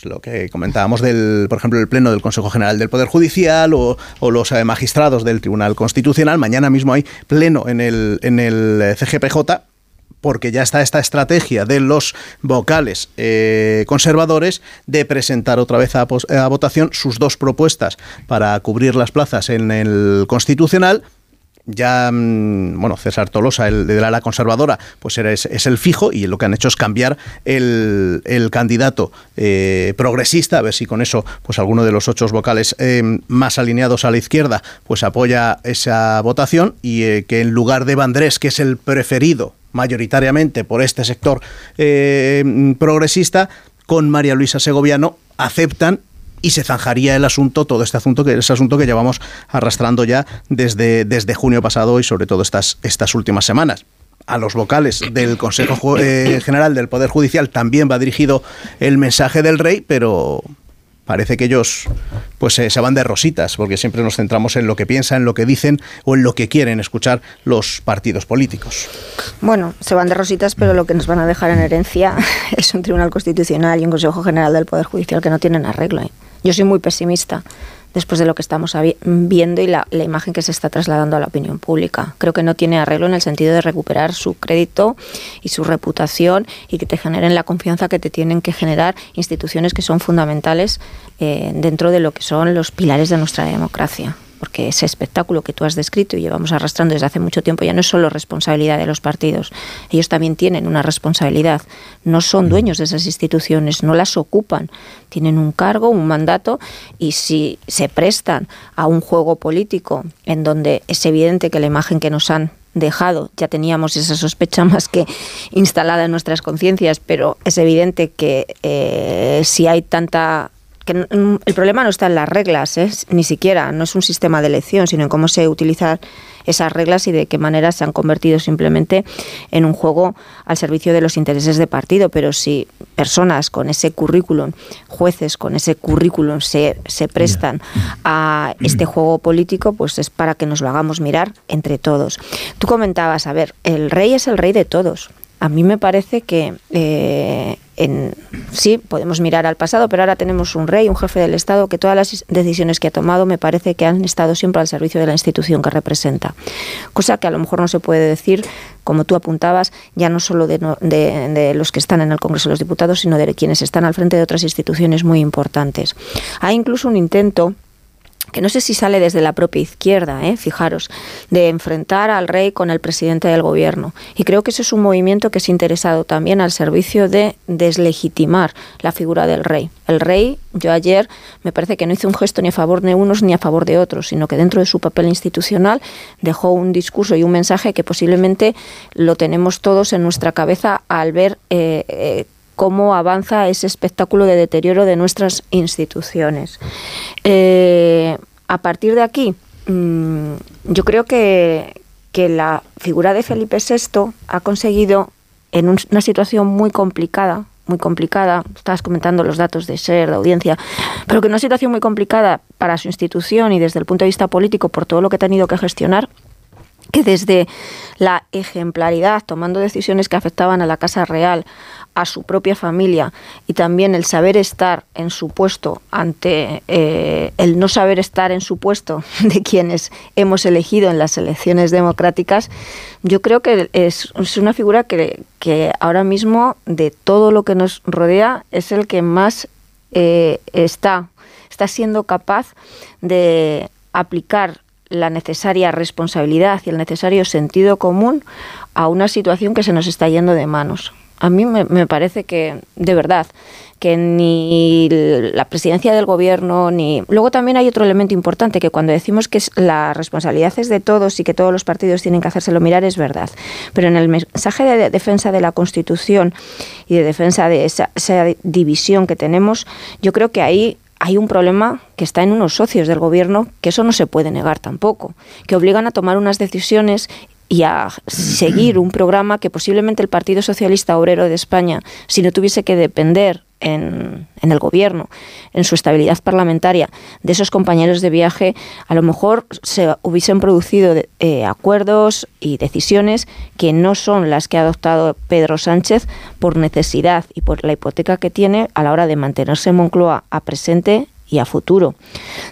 lo que comentábamos del, por ejemplo, el pleno del Consejo General del Poder Judicial o, o los eh, magistrados del Tribunal Constitucional. Mañana mismo hay pleno en el, en el eh, CGPJ porque ya está esta estrategia de los vocales eh, conservadores de presentar otra vez a votación sus dos propuestas para cubrir las plazas en el Constitucional ya, mm, bueno, César Tolosa, el de la ala conservadora, pues era- es, el fijo y lo que han hecho es cambiar el, candidato eh, progresista, a ver si con eso, pues alguno de los ocho vocales eh, más alineados a la izquierda, pues apoya esa votación y eh, que en lugar de Vandrés, que es el preferido mayoritariamente por este sector eh, progresista, con María Luisa Segoviano aceptan y se zanjaría el asunto, todo este asunto que ese asunto que llevamos arrastrando ya desde, desde junio pasado y sobre todo estas, estas últimas semanas. A los vocales del Consejo eh, General del Poder Judicial también va dirigido el mensaje del rey, pero parece que ellos pues eh, se van de rositas, porque siempre nos centramos en lo que piensan, en lo que dicen o en lo que quieren escuchar los partidos políticos. Bueno, se van de rositas, pero lo que nos van a dejar en herencia es un Tribunal Constitucional y un Consejo General del Poder Judicial que no tienen arreglo. ¿eh? Yo soy muy pesimista después de lo que estamos viendo y la, la imagen que se está trasladando a la opinión pública. Creo que no tiene arreglo en el sentido de recuperar su crédito y su reputación y que te generen la confianza que te tienen que generar instituciones que son fundamentales eh, dentro de lo que son los pilares de nuestra democracia porque ese espectáculo que tú has descrito y llevamos arrastrando desde hace mucho tiempo ya no es solo responsabilidad de los partidos, ellos también tienen una responsabilidad, no son dueños de esas instituciones, no las ocupan, tienen un cargo, un mandato y si se prestan a un juego político en donde es evidente que la imagen que nos han dejado, ya teníamos esa sospecha más que instalada en nuestras conciencias, pero es evidente que eh, si hay tanta que el problema no está en las reglas, ¿eh? ni siquiera, no es un sistema de elección, sino en cómo se utilizan esas reglas y de qué manera se han convertido simplemente en un juego al servicio de los intereses de partido. Pero si personas con ese currículum, jueces con ese currículum se, se prestan a este juego político, pues es para que nos lo hagamos mirar entre todos. Tú comentabas, a ver, el rey es el rey de todos. A mí me parece que eh, en, sí, podemos mirar al pasado, pero ahora tenemos un rey, un jefe del Estado, que todas las decisiones que ha tomado me parece que han estado siempre al servicio de la institución que representa. Cosa que a lo mejor no se puede decir, como tú apuntabas, ya no solo de, de los que están en el Congreso de los Diputados, sino de quienes están al frente de otras instituciones muy importantes. Hay incluso un intento que no sé si sale desde la propia izquierda, ¿eh? fijaros, de enfrentar al rey con el presidente del gobierno. Y creo que ese es un movimiento que es interesado también al servicio de deslegitimar la figura del rey. El rey, yo ayer me parece que no hizo un gesto ni a favor de unos ni a favor de otros, sino que dentro de su papel institucional dejó un discurso y un mensaje que posiblemente lo tenemos todos en nuestra cabeza al ver eh, eh, cómo avanza ese espectáculo de deterioro de nuestras instituciones. Eh, a partir de aquí, mm, yo creo que, que la figura de Felipe VI ha conseguido, en un- una situación muy complicada, muy complicada, estabas comentando los datos de SER, de audiencia, pero que en una situación muy complicada para su institución y desde el punto de vista político por todo lo que ha tenido que gestionar, que desde la ejemplaridad, tomando decisiones que afectaban a la Casa Real, a su propia familia y también el saber estar en su puesto ante eh, el no saber estar en su puesto de quienes hemos elegido en las elecciones democráticas, yo creo que es, una figura que, que ahora mismo de todo lo que nos rodea es el que más eh, está, está siendo capaz de aplicar la necesaria responsabilidad y el necesario sentido común a una situación que se nos está yendo de manos. A mí me, parece que, de verdad, que ni la presidencia del gobierno, ni... Luego también hay otro elemento importante, que cuando decimos que la responsabilidad es de todos y que todos los partidos tienen que hacérselo mirar, es verdad. Pero en el mensaje de defensa de la Constitución y de defensa de esa, esa división que tenemos, yo creo que ahí hay un problema que está en unos socios del gobierno, que eso no se puede negar tampoco, que obligan a tomar unas decisiones y a seguir un programa que posiblemente el Partido Socialista Obrero de España, si no tuviese que depender en, en el gobierno, en su estabilidad parlamentaria, de esos compañeros de viaje, a lo mejor se hubiesen producido eh, acuerdos y decisiones que no son las que ha adoptado Pedro Sánchez por necesidad y por la hipoteca que tiene a la hora de mantenerse en Moncloa a presente y a futuro.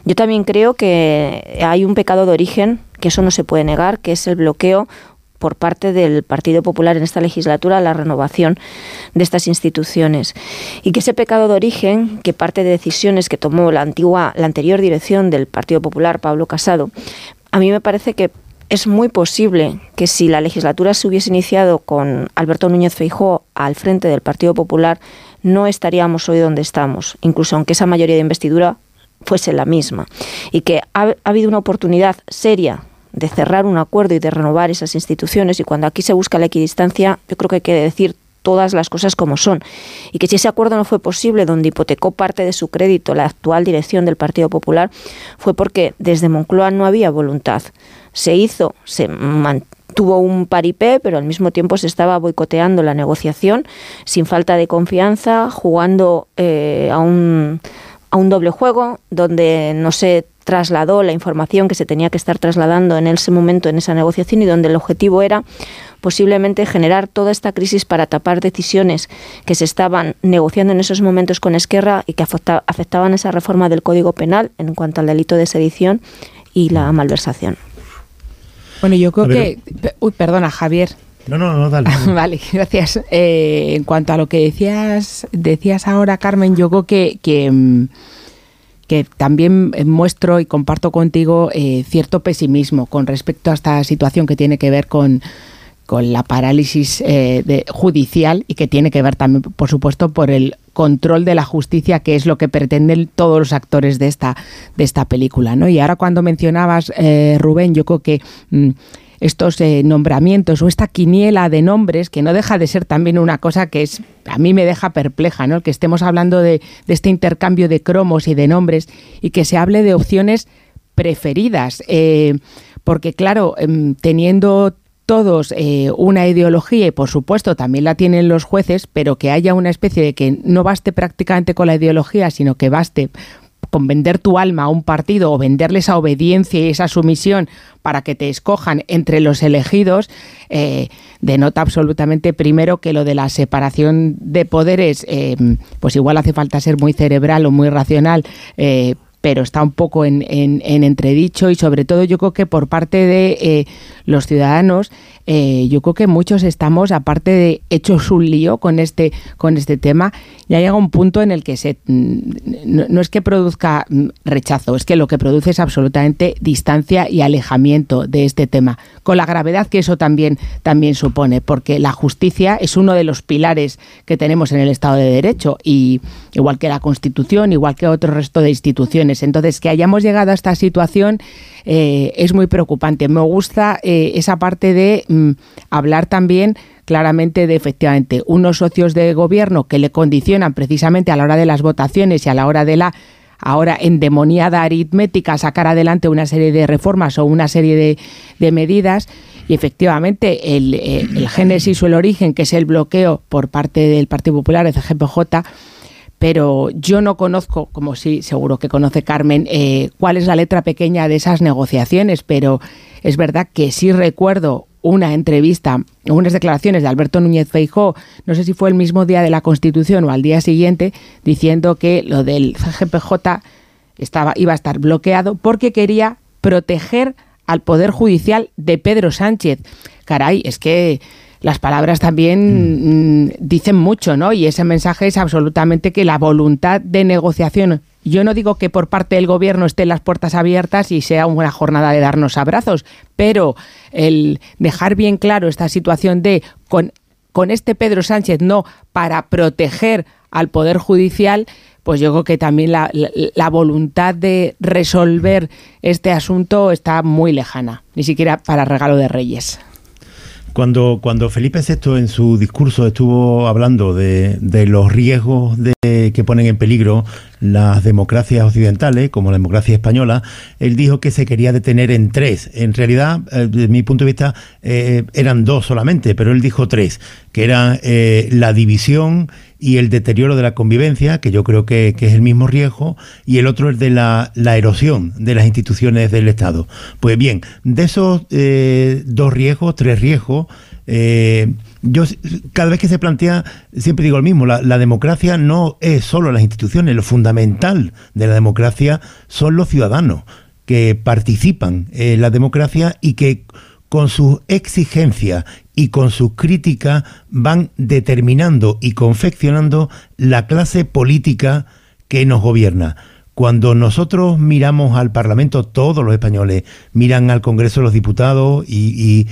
Yo también creo que hay un pecado de origen, que eso no se puede negar, que es el bloqueo por parte del Partido Popular en esta legislatura a la renovación de estas instituciones. Y que ese pecado de origen que parte de decisiones que tomó la antigua la anterior dirección del Partido Popular Pablo Casado a mí me parece que es muy posible que si la legislatura se hubiese iniciado con Alberto Núñez Feijóo al frente del Partido Popular no estaríamos hoy donde estamos, incluso aunque esa mayoría de investidura fuese la misma. Y que ha, ha habido una oportunidad seria de cerrar un acuerdo y de renovar esas instituciones y cuando aquí se busca la equidistancia yo creo que hay que decir todas las cosas como son. Y que si ese acuerdo no fue posible donde hipotecó parte de su crédito la actual dirección del Partido Popular fue porque desde Moncloa no había voluntad. Se hizo se mantuvo un paripé pero al mismo tiempo se estaba boicoteando la negociación sin falta de confianza jugando eh, a un a un doble juego donde no se trasladó la información que se tenía que estar trasladando en ese momento en esa negociación y donde el objetivo era posiblemente generar toda esta crisis para tapar decisiones que se estaban negociando en esos momentos con Esquerra y que afecta, afectaban esa reforma del Código Penal en cuanto al delito de sedición y la malversación. Bueno, yo creo que... Uy, perdona, Javier. No, no, no, dale. vale, gracias. Eh, en cuanto a lo que decías, decías ahora, Carmen, yo creo que, que, mm, que también muestro y comparto contigo eh, cierto pesimismo con respecto a esta situación que tiene que ver con, con la parálisis eh, judicial y que tiene que ver también, por supuesto, por el control de la justicia, que es lo que pretenden todos los actores de esta, de esta película. ¿no? Y ahora cuando mencionabas, eh, Rubén, yo creo que mm, estos eh, nombramientos o esta quiniela de nombres, que no deja de ser también una cosa que es a mí me deja perpleja, ¿no? El que estemos hablando de, de este intercambio de cromos y de nombres y que se hable de opciones preferidas. Eh, porque claro, em, teniendo todos eh, una ideología y por supuesto también la tienen los jueces, pero que haya una especie de que no baste prácticamente con la ideología, sino que baste con vender tu alma a un partido o venderle esa obediencia y esa sumisión para que te escojan entre los elegidos, eh, denota absolutamente primero que lo de la separación de poderes, eh, pues igual hace falta ser muy cerebral o muy racional pero está un poco en, entredicho y sobre todo yo creo que por parte de eh, los ciudadanos eh, yo creo que muchos estamos aparte de hechos un lío con este con este tema ya llega un punto en el que se mm, no, es que produzca mm, rechazo es que lo que produce es absolutamente distancia y alejamiento de este tema con la gravedad que eso también también supone porque la justicia es uno de los pilares que tenemos en el Estado de Derecho y igual que la Constitución igual que otro resto de instituciones. Entonces, que hayamos llegado a esta situación eh, es muy preocupante. Me gusta eh, esa parte de mm, hablar también claramente de efectivamente unos socios de gobierno que le condicionan precisamente a la hora de las votaciones y a la hora de la ahora endemoniada aritmética sacar adelante una serie de reformas o una serie de, medidas y efectivamente el, eh, el, génesis o el origen que es el bloqueo por parte del Partido Popular, el CGPJ, pero yo no conozco, como sí seguro que conoce Carmen, eh, cuál es la letra pequeña de esas negociaciones, pero es verdad que sí recuerdo una entrevista, unas declaraciones de Alberto Núñez Feijó, no sé si fue el mismo día de la Constitución o al día siguiente, diciendo que lo del CGPJ estaba, iba a estar bloqueado porque quería proteger al Poder Judicial de Pedro Sánchez. Caray, es que las palabras también mm, dicen mucho, ¿no? Y ese mensaje es absolutamente que la voluntad de negociación yo no digo que por parte del gobierno estén las puertas abiertas y sea una jornada de darnos abrazos, pero el dejar bien claro esta situación de con, este Pedro Sánchez no para proteger al Poder Judicial, pues yo creo que también la, voluntad de resolver este asunto está muy lejana, ni siquiera para regalo de Reyes. Cuando, cuando Felipe VI en su discurso estuvo hablando de, de los riesgos de, que ponen en peligro las democracias occidentales, como la democracia española, él dijo que se quería detener en tres. En realidad, eh, desde mi punto de vista, eh, eran dos solamente, pero él dijo tres, que eran eh, la división y el deterioro de la convivencia, que yo creo que, es el mismo riesgo, y el otro es de la, erosión de las instituciones del Estado. Pues bien, de esos dos riesgos, tres riesgos, yo cada vez que se plantea, siempre digo lo mismo, la, democracia no es solo las instituciones, lo fundamental de la democracia son los ciudadanos que participan en la democracia y que con sus exigencias y con sus críticas van determinando y confeccionando la clase política que nos gobierna. Cuando nosotros miramos al Parlamento, todos los españoles miran al Congreso de los Diputados y,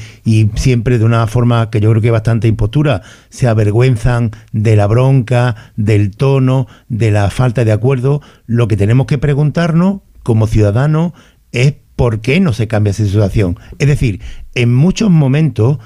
siempre de una forma que yo creo que es bastante impostura, se avergüenzan de la bronca, del tono, de la falta de acuerdo. Lo que tenemos que preguntarnos como ciudadanos es por qué no se cambia esa situación. Es decir, en muchos momentos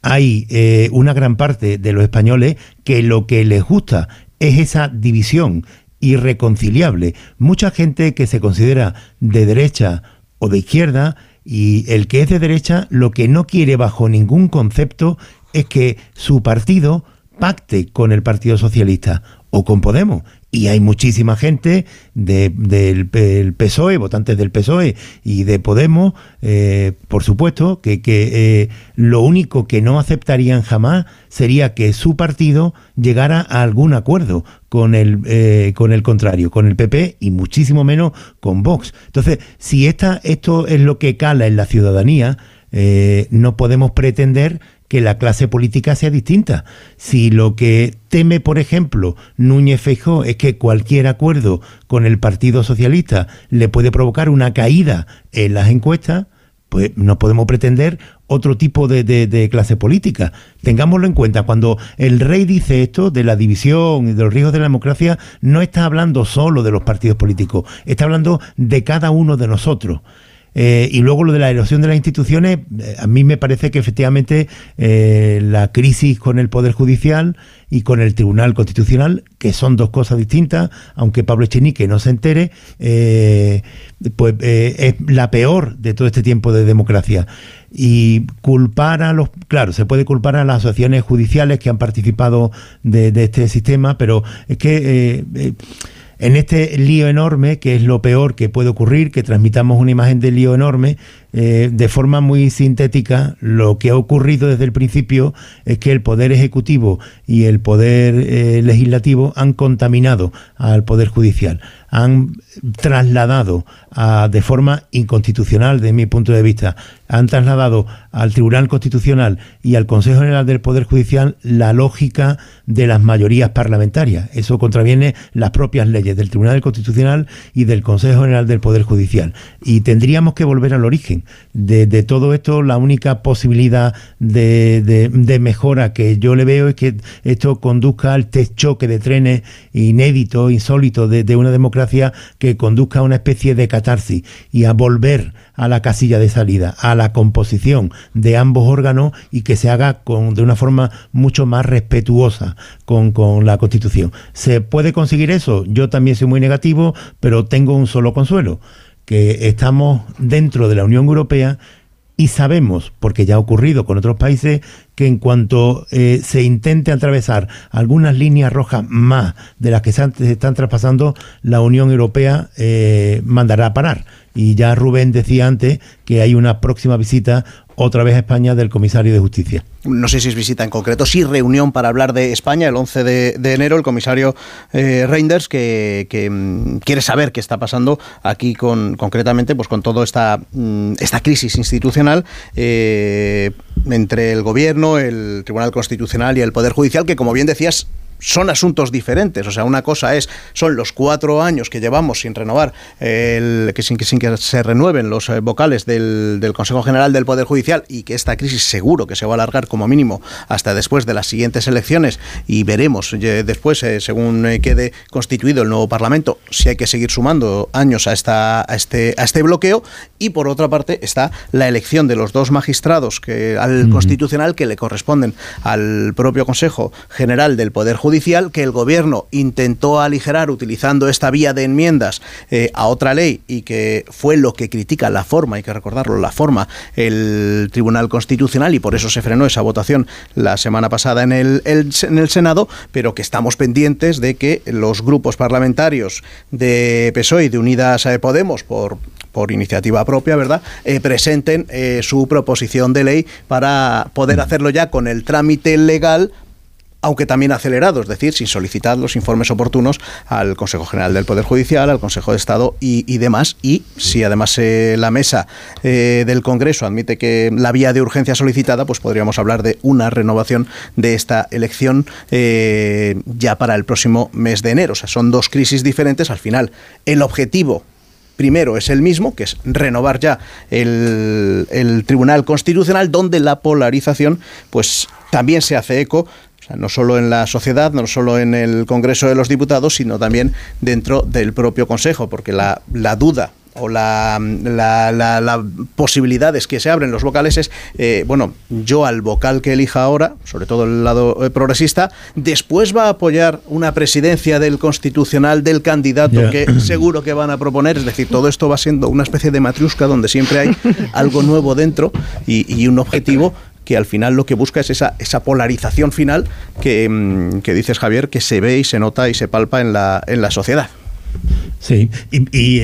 hay eh, una gran parte de los españoles que lo que les gusta es esa división, irreconciliable. Mucha gente que se considera de derecha o de izquierda y el que es de derecha lo que no quiere bajo ningún concepto es que su partido pacte con el Partido Socialista o con Podemos y hay muchísima gente del PSOE, votantes del PSOE y de Podemos, eh, por supuesto, que, eh, lo único que no aceptarían jamás sería que su partido llegara a algún acuerdo con el, eh, con el contrario, con el PP y muchísimo menos con Vox. Entonces, si esta, esto es lo que cala en la ciudadanía, no podemos pretender que la clase política sea distinta. Si lo que teme, por ejemplo, Núñez Feijó es que cualquier acuerdo con el Partido Socialista le puede provocar una caída en las encuestas, pues no podemos pretender otro tipo de, clase política. Tengámoslo en cuenta, cuando el rey dice esto de la división y de los riesgos de la democracia, no está hablando solo de los partidos políticos, está hablando de cada uno de nosotros. Eh, y luego lo de la erosión de las instituciones, eh, a mí me parece que efectivamente eh, la crisis con el Poder Judicial y con el Tribunal Constitucional, que son dos cosas distintas, aunque Pablo Echenique no se entere, pues es la peor de todo este tiempo de democracia. Y culpar a los... Claro, se puede culpar a las asociaciones judiciales que han participado de este sistema, pero es que... en este lío enorme, que es lo peor que puede ocurrir, que transmitamos una imagen del lío enorme, eh, de forma muy sintética, lo que ha ocurrido desde el principio es que el Poder Ejecutivo y el Poder eh, Legislativo han contaminado al Poder Judicial, han trasladado a- de forma inconstitucional, de mi punto de vista, han trasladado al Tribunal Constitucional y al Consejo General del Poder Judicial la lógica de las mayorías parlamentarias. Eso contraviene las propias leyes del Tribunal Constitucional y del Consejo General del Poder Judicial. Y tendríamos que volver al origen. De, todo esto, la única posibilidad de, de- mejora que yo le veo es que esto conduzca al choque de trenes inédito, insólito de, de una democracia que conduzca a una especie de catarsis y a volver a la casilla de salida, a la composición de ambos órganos y que se haga con, de una forma mucho más respetuosa con, con la Constitución. ¿Se puede conseguir eso? Yo también soy muy negativo, pero tengo un solo consuelo, que estamos dentro de la Unión Europea y sabemos, porque ya ha ocurrido con otros países, que en cuanto eh, se intente atravesar algunas líneas rojas más de las que se, están traspasando, la Unión Europea eh, mandará a parar. Y ya Rubén decía antes que hay una próxima visita otra vez a España del comisario de Justicia. no sé si es visita en concreto, sí reunión para hablar de España el 11 de, enero, el comisario eh, Reinders, que, mm, quiere saber qué está pasando aquí con concretamente pues con toda esta, mm, esta crisis institucional entre el gobierno, el Tribunal Constitucional y el Poder Judicial, que como bien decías, son asuntos diferentes. O sea, una cosa es, son los cuatro años que llevamos sin renovar, el, que sin, que sin que se renueven los eh, vocales del, del Consejo General del Poder Judicial y que esta crisis seguro que se va a alargar como mínimo hasta después de las siguientes elecciones y veremos eh, después, eh, según quede constituido el nuevo Parlamento, si hay que seguir sumando años a, esta, a, este, a este bloqueo. Y por otra parte está la elección de los dos magistrados que, al Constitucional que le corresponden al propio Consejo General del Poder Judicial, que el Gobierno intentó aligerar utilizando esta vía de enmiendas eh, a otra ley y que fue lo que critica la forma, hay que recordarlo, la forma, el Tribunal Constitucional y por eso se frenó esa votación la semana pasada en el, el- en el Senado, pero que estamos pendientes de que los grupos parlamentarios de PSOE y de Unidas eh, Podemos, por, por iniciativa propia, ¿verdad?, Eh, presenten eh, su proposición de ley para poder hacerlo ya con el trámite legal aunque también acelerado, es decir, sin solicitar los informes oportunos al Consejo General del Poder Judicial, al Consejo de Estado y, demás. Y si además eh, la mesa eh, del Congreso admite que la vía de urgencia solicitada, pues podríamos hablar de una renovación de esta elección eh, ya para el próximo mes de enero. O sea, son dos crisis diferentes. Al final, el objetivo primero es el mismo, que es renovar ya el, el Tribunal Constitucional, donde la polarización pues también se hace eco o sea, no solo en la sociedad, no solo en el Congreso de los Diputados, sino también dentro del propio Consejo, porque la, la duda o la, la, la- la posibilidades que se abren los vocales es, eh, bueno, yo al vocal que elija ahora, sobre todo el lado eh, progresista, después va a apoyar una presidencia del constitucional del candidato que seguro que van a proponer, es decir, todo esto va siendo una especie de matriusca donde siempre hay algo nuevo dentro y, y un objetivo que al final lo que busca es esa, esa polarización final que, mm, que dices, Javier, que se ve y se nota y se palpa en la, en la sociedad. Sí, y,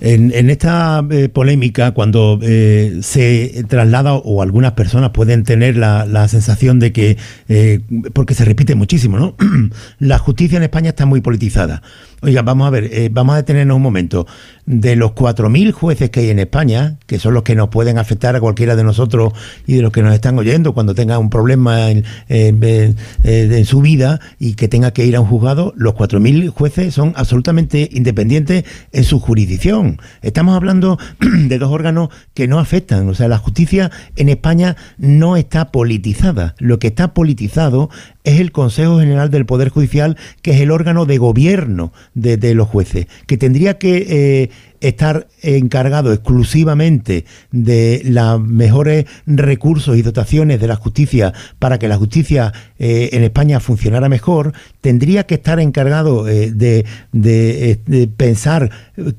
en- en esta eh, polémica, cuando eh, se traslada o algunas personas pueden tener la, la sensación de que, eh, porque se repite muchísimo, ¿no? la justicia en España está muy politizada. Oiga, vamos a ver, eh, vamos a detenernos un momento. De los 4.000 jueces que hay en España, que son los que nos pueden afectar a cualquiera de nosotros y de los que nos están oyendo cuando tenga un problema en, en- su vida y que tenga que ir a un juzgado, los 4.000 jueces son absolutamente independientes en su jurisdicción. Estamos hablando de dos órganos que no afectan. O sea, la justicia en España no está politizada. Lo que está politizado es el Consejo General del Poder Judicial, que es el órgano de gobierno de, los jueces, que tendría que eh, estar encargado exclusivamente de los mejores recursos y dotaciones de la justicia para que la justicia eh, en España funcionara mejor, tendría que estar encargado eh, de, de, de, pensar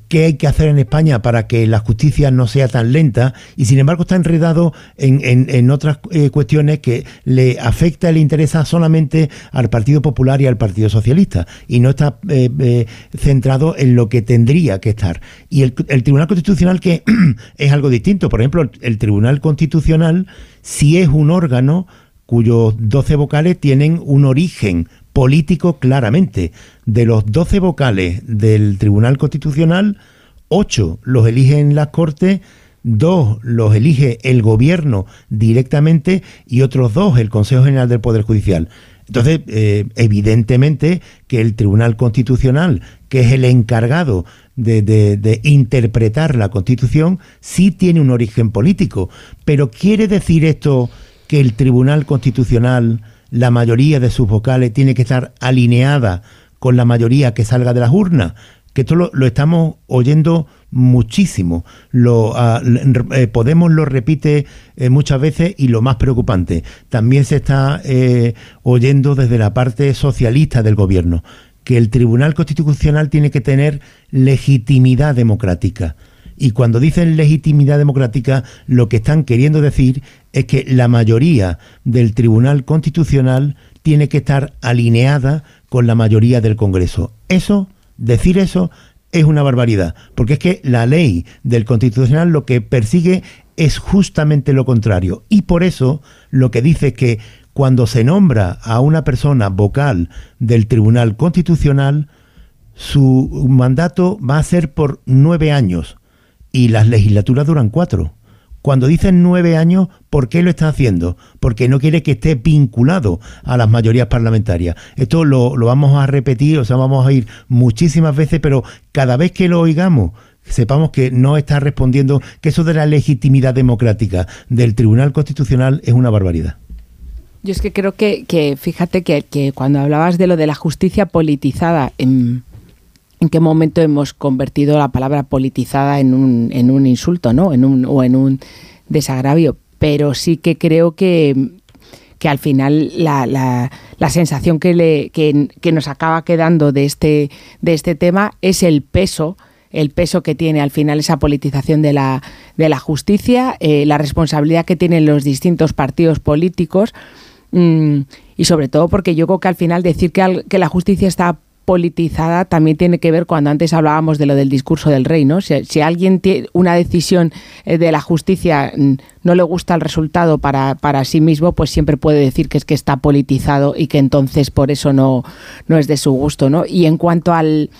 qué hay que hacer en España para que la justicia no sea tan lenta y sin embargo está enredado en, en, en otras eh, cuestiones que le afecta y le interesa solamente al Partido Popular y al Partido Socialista y no está centrado en lo que tendría que estar y el, el, Tribunal Constitucional que es algo distinto. Por ejemplo, el Tribunal Constitucional sí es un órgano cuyos 12 vocales tienen un origen político claramente. De los 12 vocales del Tribunal Constitucional, 8 los eligen las Cortes, dos los elige el gobierno directamente y otros dos el Consejo General del Poder Judicial. Entonces, eh, evidentemente que el Tribunal Constitucional, que es el encargado de, de, de, interpretar la Constitución, sí tiene un origen político. Pero ¿quiere decir esto que el Tribunal Constitucional, la mayoría de sus vocales, tiene que estar alineada con la mayoría que salga de las urnas? Que esto lo, estamos oyendo muchísimo. Lo, uh, eh, Podemos lo repite eh, muchas veces y lo más preocupante, también se está eh, oyendo desde la parte socialista del gobierno, que el Tribunal Constitucional tiene que tener legitimidad democrática. Y cuando dicen legitimidad democrática, lo que están queriendo decir es que la mayoría del Tribunal Constitucional tiene que estar alineada con la mayoría del Congreso. Eso, decir eso, es una barbaridad, porque es que la ley del Constitucional lo que persigue es justamente lo contrario. Y por eso lo que dice es que cuando se nombra a una persona vocal del Tribunal Constitucional, su mandato va a ser por nueve años y las legislaturas duran cuatro. Cuando dicen nueve años, ¿por qué lo está haciendo? Porque no quiere que esté vinculado a las mayorías parlamentarias. Esto lo, lo vamos a repetir, o sea, vamos a ir muchísimas veces, pero cada vez que lo oigamos, sepamos que no está respondiendo, que eso de la legitimidad democrática del Tribunal Constitucional es una barbaridad. Yo es que creo que, que fíjate que, que, cuando hablabas de lo de la justicia politizada, en, en, qué momento hemos convertido la palabra politizada en un, en un insulto, ¿no? En un, o en un desagravio. Pero sí que creo que, que al final la, la, sensación que, le, que, nos acaba quedando de este, de este tema es el peso el peso que tiene al final esa politización de la, justicia, eh, la responsabilidad que tienen los distintos partidos políticos mmm, y sobre todo porque yo creo que al final decir que, que la justicia está politizada también tiene que ver cuando antes hablábamos de lo del discurso del rey, ¿no? Si, alguien tiene una decisión eh, de la justicia no le gusta el resultado para, para sí mismo, pues siempre puede decir que es que está politizado y que entonces por eso no, no es de su gusto, ¿no? Y en cuanto al,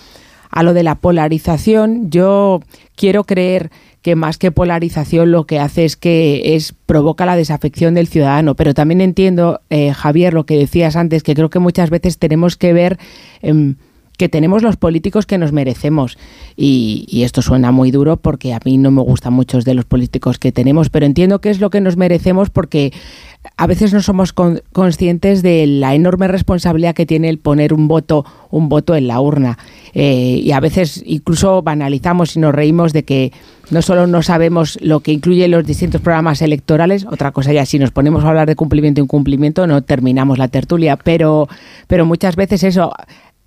a lo de la polarización, yo quiero creer que más que polarización lo que hace es que es provoca la desafección del ciudadano. Pero también entiendo, eh, Javier, lo que decías antes, que creo que muchas veces tenemos que ver eh, que tenemos los políticos que nos merecemos. Y, esto suena muy duro porque a mí no me gustan muchos de los políticos que tenemos, pero entiendo que es lo que nos merecemos porque a veces no somos con, conscientes de la enorme responsabilidad que tiene el poner un voto, un voto en la urna. Eh, y a veces incluso banalizamos y nos reímos de que no solo no sabemos lo que incluye los distintos programas electorales, otra cosa ya, si nos ponemos a hablar de cumplimiento e incumplimiento, no terminamos la tertulia, pero, pero muchas veces eso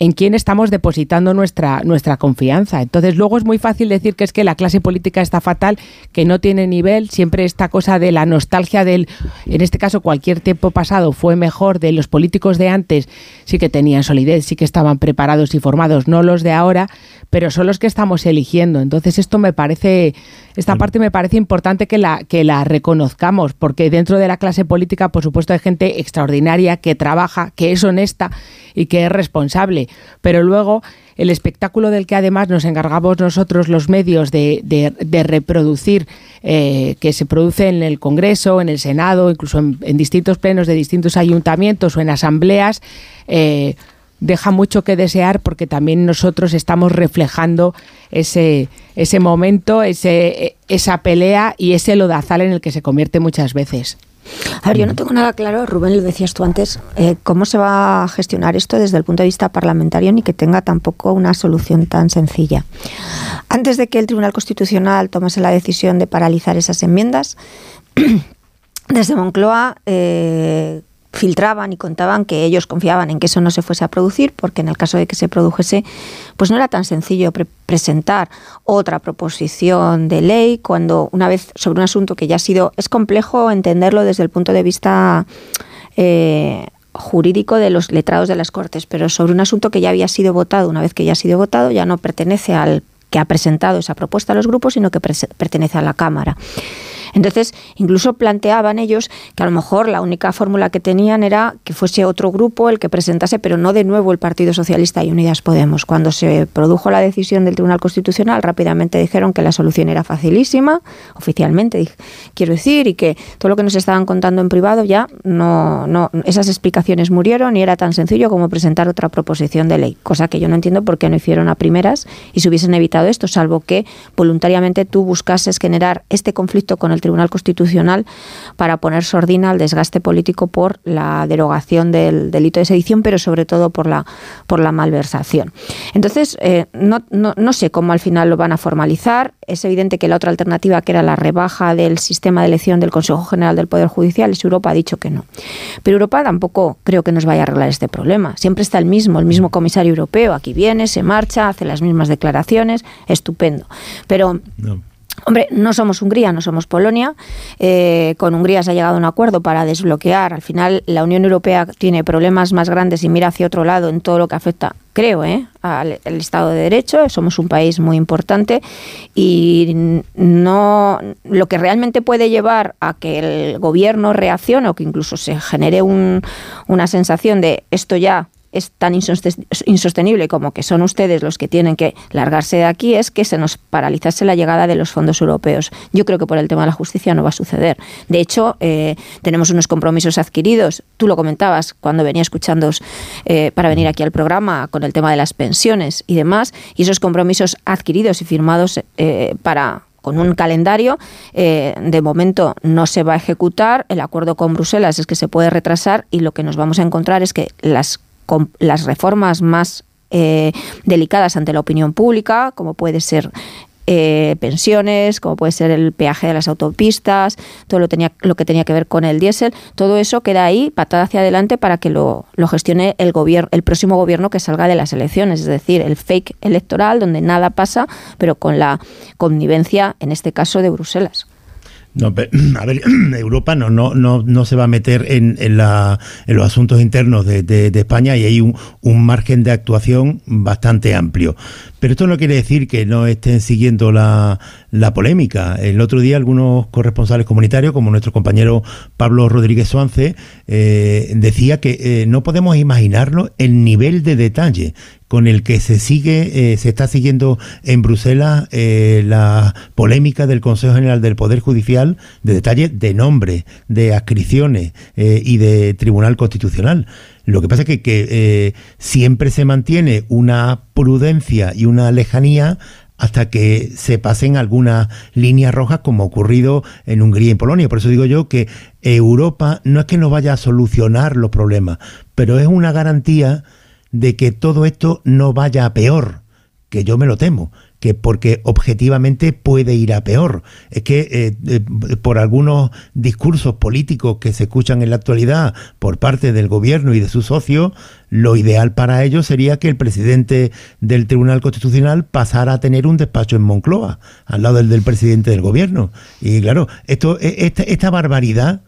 en quién estamos depositando nuestra, nuestra confianza. Entonces, luego es muy fácil decir que es que la clase política está fatal, que no tiene nivel, siempre esta cosa de la nostalgia del, en este caso, cualquier tiempo pasado fue mejor, de los políticos de antes sí que tenían solidez, sí que estaban preparados y formados, no los de ahora, pero son los que estamos eligiendo. Entonces, esto me parece, esta parte me parece importante que la, que la reconozcamos, porque dentro de la clase política, por supuesto, hay gente extraordinaria que trabaja, que es honesta y que es responsable. Pero luego el espectáculo del que además nos encargamos nosotros los medios de, de, de reproducir, eh, que se produce en el Congreso, en el Senado, incluso en, en distintos plenos de distintos ayuntamientos o en asambleas, eh, deja mucho que desear porque también nosotros estamos reflejando ese, ese momento, ese, esa pelea y ese lodazal en el que se convierte muchas veces. A ver, yo no tengo nada claro, Rubén, lo decías tú antes, eh, cómo se va a gestionar esto desde el punto de vista parlamentario ni que tenga tampoco una solución tan sencilla. Antes de que el Tribunal Constitucional tomase la decisión de paralizar esas enmiendas, desde Moncloa eh, filtraban y contaban que ellos confiaban en que eso no se fuese a producir, porque en el caso de que se produjese, pues no era tan sencillo presentar otra proposición de ley cuando una vez sobre un asunto que ya ha sido, es complejo entenderlo desde el punto de vista eh, jurídico de los letrados de las Cortes, pero sobre un asunto que ya había sido votado, una vez que ya ha sido votado, ya no pertenece al que ha presentado esa propuesta a los grupos, sino que pertenece a la Cámara. Entonces, incluso planteaban ellos que a lo mejor la única fórmula que tenían era que fuese otro grupo el que presentase, pero no de nuevo el Partido Socialista y Unidas Podemos. Cuando se produjo la decisión del Tribunal Constitucional, rápidamente dijeron que la solución era facilísima, oficialmente, quiero decir, y que todo lo que nos estaban contando en privado ya no, no esas explicaciones murieron y era tan sencillo como presentar otra proposición de ley, cosa que yo no entiendo por qué no hicieron a primeras y se hubiesen evitado esto, salvo que voluntariamente tú buscases generar este conflicto con el Tribunal Constitucional para poner sordina al desgaste político por la derogación del delito de sedición, pero sobre todo por la, por la malversación. Entonces, eh, no, no, no sé cómo al final lo van a formalizar. Es evidente que la otra alternativa, que era la rebaja del sistema de elección del Consejo General del Poder Judicial, es Europa ha dicho que no. Pero Europa tampoco creo que nos vaya a arreglar este problema. Siempre está el mismo, el mismo comisario europeo. Aquí viene, se marcha, hace las mismas declaraciones, estupendo. Pero Hombre, no somos Hungría, no somos Polonia. Eh, con Hungría se ha llegado a un acuerdo para desbloquear. Al final, la Unión Europea tiene problemas más grandes y mira hacia otro lado en todo lo que afecta, creo, ¿eh? al, Estado de Derecho. Somos un país muy importante y no lo que realmente puede llevar a que el gobierno reaccione o que incluso se genere una sensación de esto ya es tan insostenible como que son ustedes los que tienen que largarse de aquí es que se nos paralizase la llegada de los fondos europeos. Yo creo que por el tema de la justicia no va a suceder. De hecho, eh, tenemos unos compromisos adquiridos. Tú lo comentabas cuando venía escuchando eh, para venir aquí al programa con el tema de las pensiones y demás. Y esos compromisos adquiridos y firmados eh, para con un calendario. de momento no se va a ejecutar. El acuerdo con Bruselas es que se puede retrasar y lo que nos vamos a encontrar es que las con las reformas más eh, delicadas ante la opinión pública, como puede ser eh, pensiones, como puede ser el peaje de las autopistas, todo lo, tenía, lo que tenía que ver con el diésel, todo eso queda ahí patada hacia adelante para que lo, lo gestione el gobierno, el próximo gobierno que salga de las elecciones, es decir, el fake electoral donde nada pasa, pero con la connivencia, en este caso, de Bruselas. No, a ver, Europa no, no, no, no se va a meter en, en, la, en los asuntos internos de, de, de España y hay un, un, margen de actuación bastante amplio. Pero esto no quiere decir que no estén siguiendo la, la polémica. El otro día algunos corresponsales comunitarios, como nuestro compañero Pablo Rodríguez Suance, eh, decía que eh, no podemos imaginarnos el nivel de detalle con el que se sigue, eh, se está siguiendo en Bruselas eh, la polémica del Consejo General del Poder Judicial de detalle de nombre, de adscripciones eh, y de Tribunal Constitucional. Lo que pasa es que, que siempre se mantiene una prudencia y una lejanía hasta que se pasen algunas líneas rojas como ha ocurrido en Hungría y en Polonia. Por eso digo yo que Europa no es que no vaya a solucionar los problemas, pero es una garantía de que todo esto no vaya a peor, que yo me lo temo, que porque objetivamente puede ir a peor. Es que eh, eh, por algunos discursos políticos que se escuchan en la actualidad por parte del gobierno y de sus socios, lo ideal para ellos sería que el presidente del Tribunal Constitucional pasara a tener un despacho en Moncloa, al lado del, del presidente del gobierno. Y claro, esto, e, esta, esta barbaridad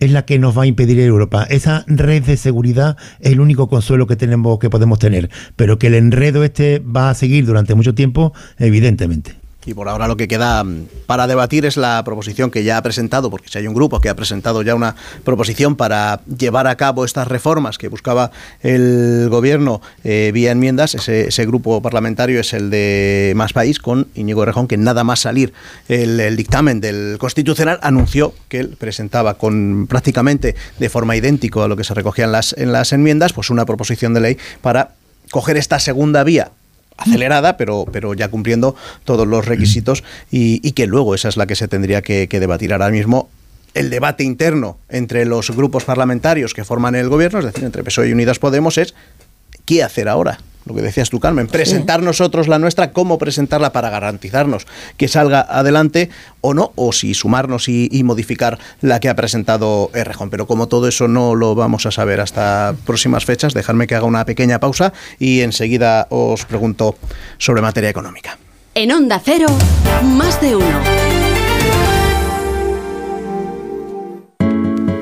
es la que nos va a impedir Europa. Esa red de seguridad es el único consuelo que tenemos que podemos tener, pero que el enredo este va a seguir durante mucho tiempo, evidentemente. Y por ahora lo que queda mm, para debatir es la proposición que ya ha presentado, porque si hay un grupo que ha presentado ya una proposición para llevar a cabo estas reformas que buscaba el gobierno eh, vía enmiendas, ese, grupo parlamentario es el de Más País, con Íñigo Rejón, que nada más salir el, el dictamen del Constitucional anunció que él presentaba con prácticamente de forma idéntica a lo que se recogía en las, en las enmiendas, pues una proposición de ley para coger esta segunda vía acelerada, pero, pero ya cumpliendo todos los requisitos y, que luego esa es la que se tendría que, que debatir ahora mismo el debate interno entre los grupos parlamentarios que forman el gobierno, es decir, entre PSOE y Unidas Podemos, es ¿qué hacer ahora? Lo que decías tú, Carmen, presentar nosotros la nuestra, cómo presentarla para garantizarnos que salga adelante o no, o si sumarnos y, y modificar la que ha presentado Errejón. Pero como todo eso no lo vamos a saber hasta próximas fechas, dejadme que haga una pequeña pausa y enseguida os pregunto sobre materia económica. En Onda Cero, más de uno.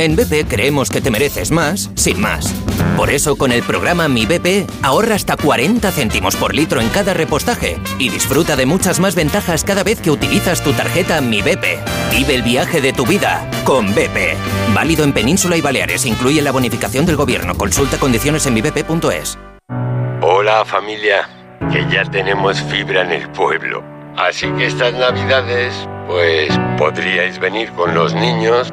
En BP creemos que te mereces más, sin más. Por eso, con el programa Mi BP, ahorra hasta 40 céntimos por litro en cada repostaje y disfruta de muchas más ventajas cada vez que utilizas tu tarjeta Mi BP. Vive el viaje de tu vida con BP. Válido en Península y Baleares. Incluye la bonificación del gobierno. Consulta condiciones en mibp.es. Hola familia, que ya tenemos fibra en el pueblo. Así que estas navidades, pues podríais venir con los niños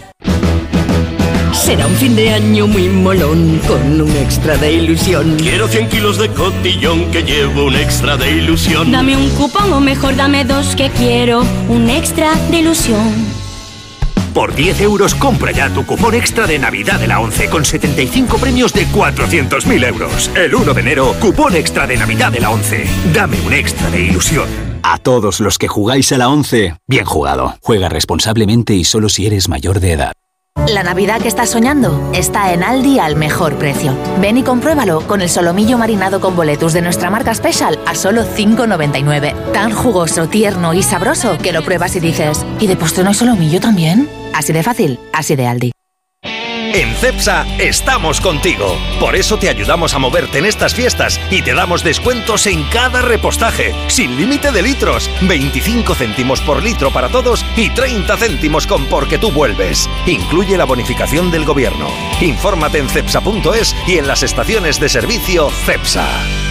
Será un fin de año muy molón con un extra de ilusión. Quiero 100 kilos de cotillón que llevo un extra de ilusión. Dame un cupón o mejor dame dos que quiero un extra de ilusión. Por 10 euros compra ya tu cupón extra de Navidad de la 11 con 75 premios de 400.000 euros. El 1 de enero, cupón extra de Navidad de la 11. Dame un extra de ilusión. A todos los que jugáis a la 11, bien jugado. Juega responsablemente y solo si eres mayor de edad. La Navidad que estás soñando está en Aldi al mejor precio. Ven y compruébalo con el solomillo marinado con boletus de nuestra marca Special a solo 5,99. Tan jugoso, tierno y sabroso que lo pruebas y dices, ¿y de postre no hay solomillo también? Así de fácil, así de Aldi. En CEPSA estamos contigo. Por eso te ayudamos a moverte en estas fiestas y te damos descuentos en cada repostaje, sin límite de litros, 25 céntimos por litro para todos y 30 céntimos con porque tú vuelves. Incluye la bonificación del gobierno. Infórmate en cepsa.es y en las estaciones de servicio CEPSA.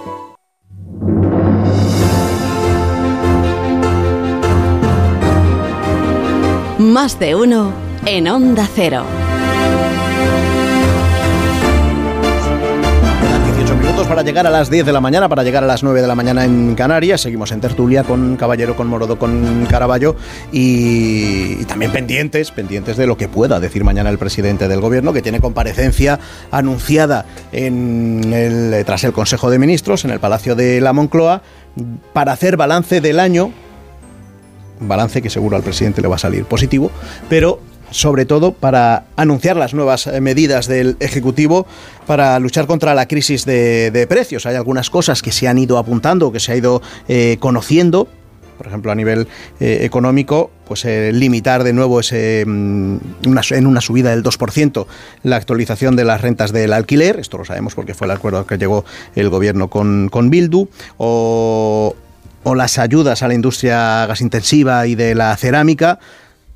Más de uno en Onda Cero. Quedan 18 minutos para llegar a las 10 de la mañana, para llegar a las 9 de la mañana en Canarias. Seguimos en tertulia con Caballero, con Morodo, con Caraballo y, también pendientes, pendientes de lo que pueda decir mañana el presidente del gobierno, que tiene comparecencia anunciada en tras el Consejo de Ministros en el Palacio de la Moncloa para hacer balance del año balance que seguro al presidente le va a salir positivo, pero sobre todo para anunciar las nuevas eh, medidas del Ejecutivo para luchar contra la crisis de, precios. Hay algunas cosas que se han ido apuntando, que se ha ido eh, conociendo. Por ejemplo, a nivel eh, económico, pues limitar de nuevo ese, mm, en una subida del 2% la actualización de las rentas del alquiler. Esto lo sabemos porque fue el acuerdo que llegó el gobierno con, con Bildu. O, o las ayudas a la industria gasintensiva y de la cerámica.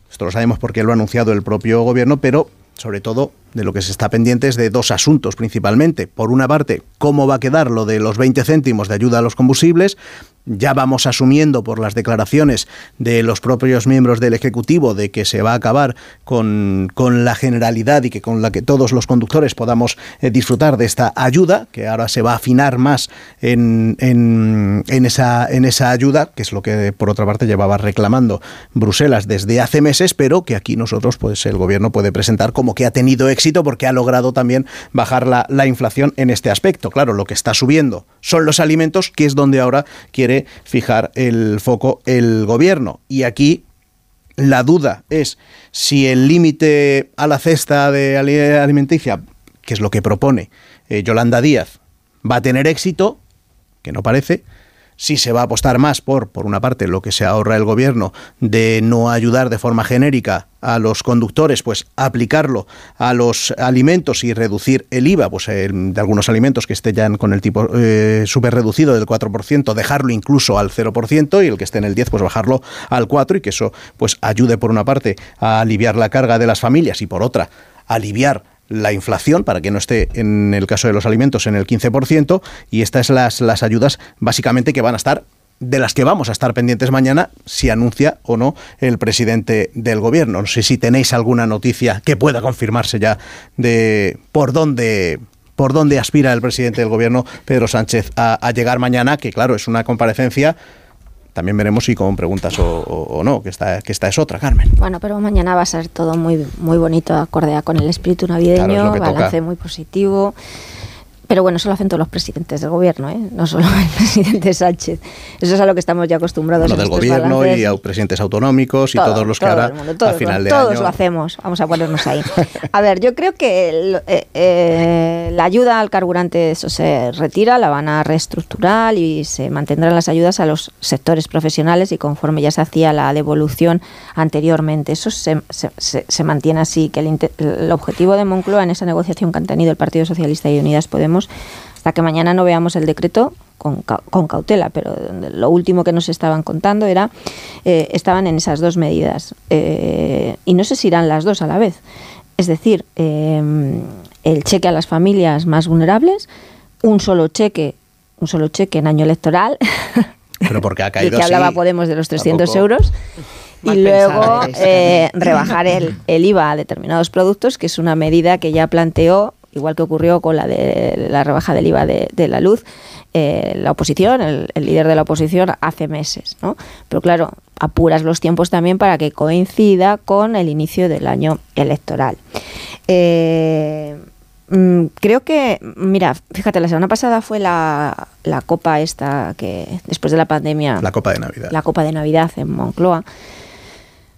Esto lo sabemos porque lo ha anunciado el propio gobierno, pero sobre todo de lo que se está pendiente es de dos asuntos principalmente. Por una parte, cómo va a quedar lo de los 20 céntimos de ayuda a los combustibles ya vamos asumiendo por las declaraciones de los propios miembros del Ejecutivo de que se va a acabar con, con la generalidad y que con la que todos los conductores podamos eh, disfrutar de esta ayuda, que ahora se va a afinar más en, en, esa, en esa ayuda, que es lo que por otra parte llevaba reclamando Bruselas desde hace meses, pero que aquí nosotros, pues el gobierno puede presentar como que ha tenido éxito porque ha logrado también bajar la, la inflación en este aspecto. Claro, lo que está subiendo son los alimentos, que es donde ahora quiere fijar el foco el gobierno. Y aquí la duda es si el límite a la cesta de alimenticia, que es lo que propone eh, Yolanda Díaz, va a tener éxito, que no parece, si se va a apostar más por, por una parte, lo que se ahorra el gobierno de no ayudar de forma genérica a los conductores, pues aplicarlo a los alimentos y reducir el IVA, pues de algunos alimentos que estén ya con el tipo eh, súper reducido del 4%, dejarlo incluso al 0% y el que esté en el 10, pues bajarlo al 4% y que eso pues ayude por una parte a aliviar la carga de las familias y por otra aliviar la inflación para que no esté en el caso de los alimentos en el 15% y estas las, las ayudas básicamente que van a estar de las que vamos a estar pendientes mañana si anuncia o no el presidente del gobierno. No sé si tenéis alguna noticia que pueda confirmarse ya de por dónde por dónde aspira el presidente del gobierno, Pedro Sánchez, a, a llegar mañana, que claro, es una comparecencia también veremos si con preguntas o, no, que esta, que esta es otra, Carmen. Bueno, pero mañana va a ser todo muy, muy bonito, acorde con el espíritu navideño, balance muy positivo. Pero bueno, eso lo hacen todos los presidentes del gobierno, ¿eh? no solo el presidente Sánchez. Eso es a lo que estamos ya acostumbrados. Lo del gobierno y a presidentes autonómicos y todos los que hará a final de todos lo hacemos, vamos a ponernos ahí. a ver, yo creo que eh, eh, la ayuda al carburante eso se retira, la van a reestructurar y se mantendrán las ayudas a los sectores profesionales y conforme ya se hacía la devolución anteriormente. Eso se, se, mantiene así, que el, el objetivo de Moncloa en esa negociación que han tenido el Partido Socialista y Unidas Podemos hasta que mañana no veamos el decreto con, cautela, pero lo último que nos estaban contando era, eh, estaban en esas dos medidas. Eh, y no sé si irán las dos a la vez. Es decir, em, el cheque a las familias más vulnerables, un solo cheque, un solo cheque en año electoral. Pero porque ha caído que hablaba Podemos de los 300 euros. y luego eh, rebajar el, el IVA a determinados productos, que es una medida que ya planteó igual que ocurrió con la de la rebaja del IVA de, la luz, eh, la oposición, el, líder de la oposición, hace meses. ¿no? Pero claro, apuras los tiempos también para que coincida con el inicio del año electoral. Eh, mm, creo que, mira, fíjate, la semana pasada fue la, la copa esta que después de la pandemia... La copa de Navidad. La copa de Navidad en Moncloa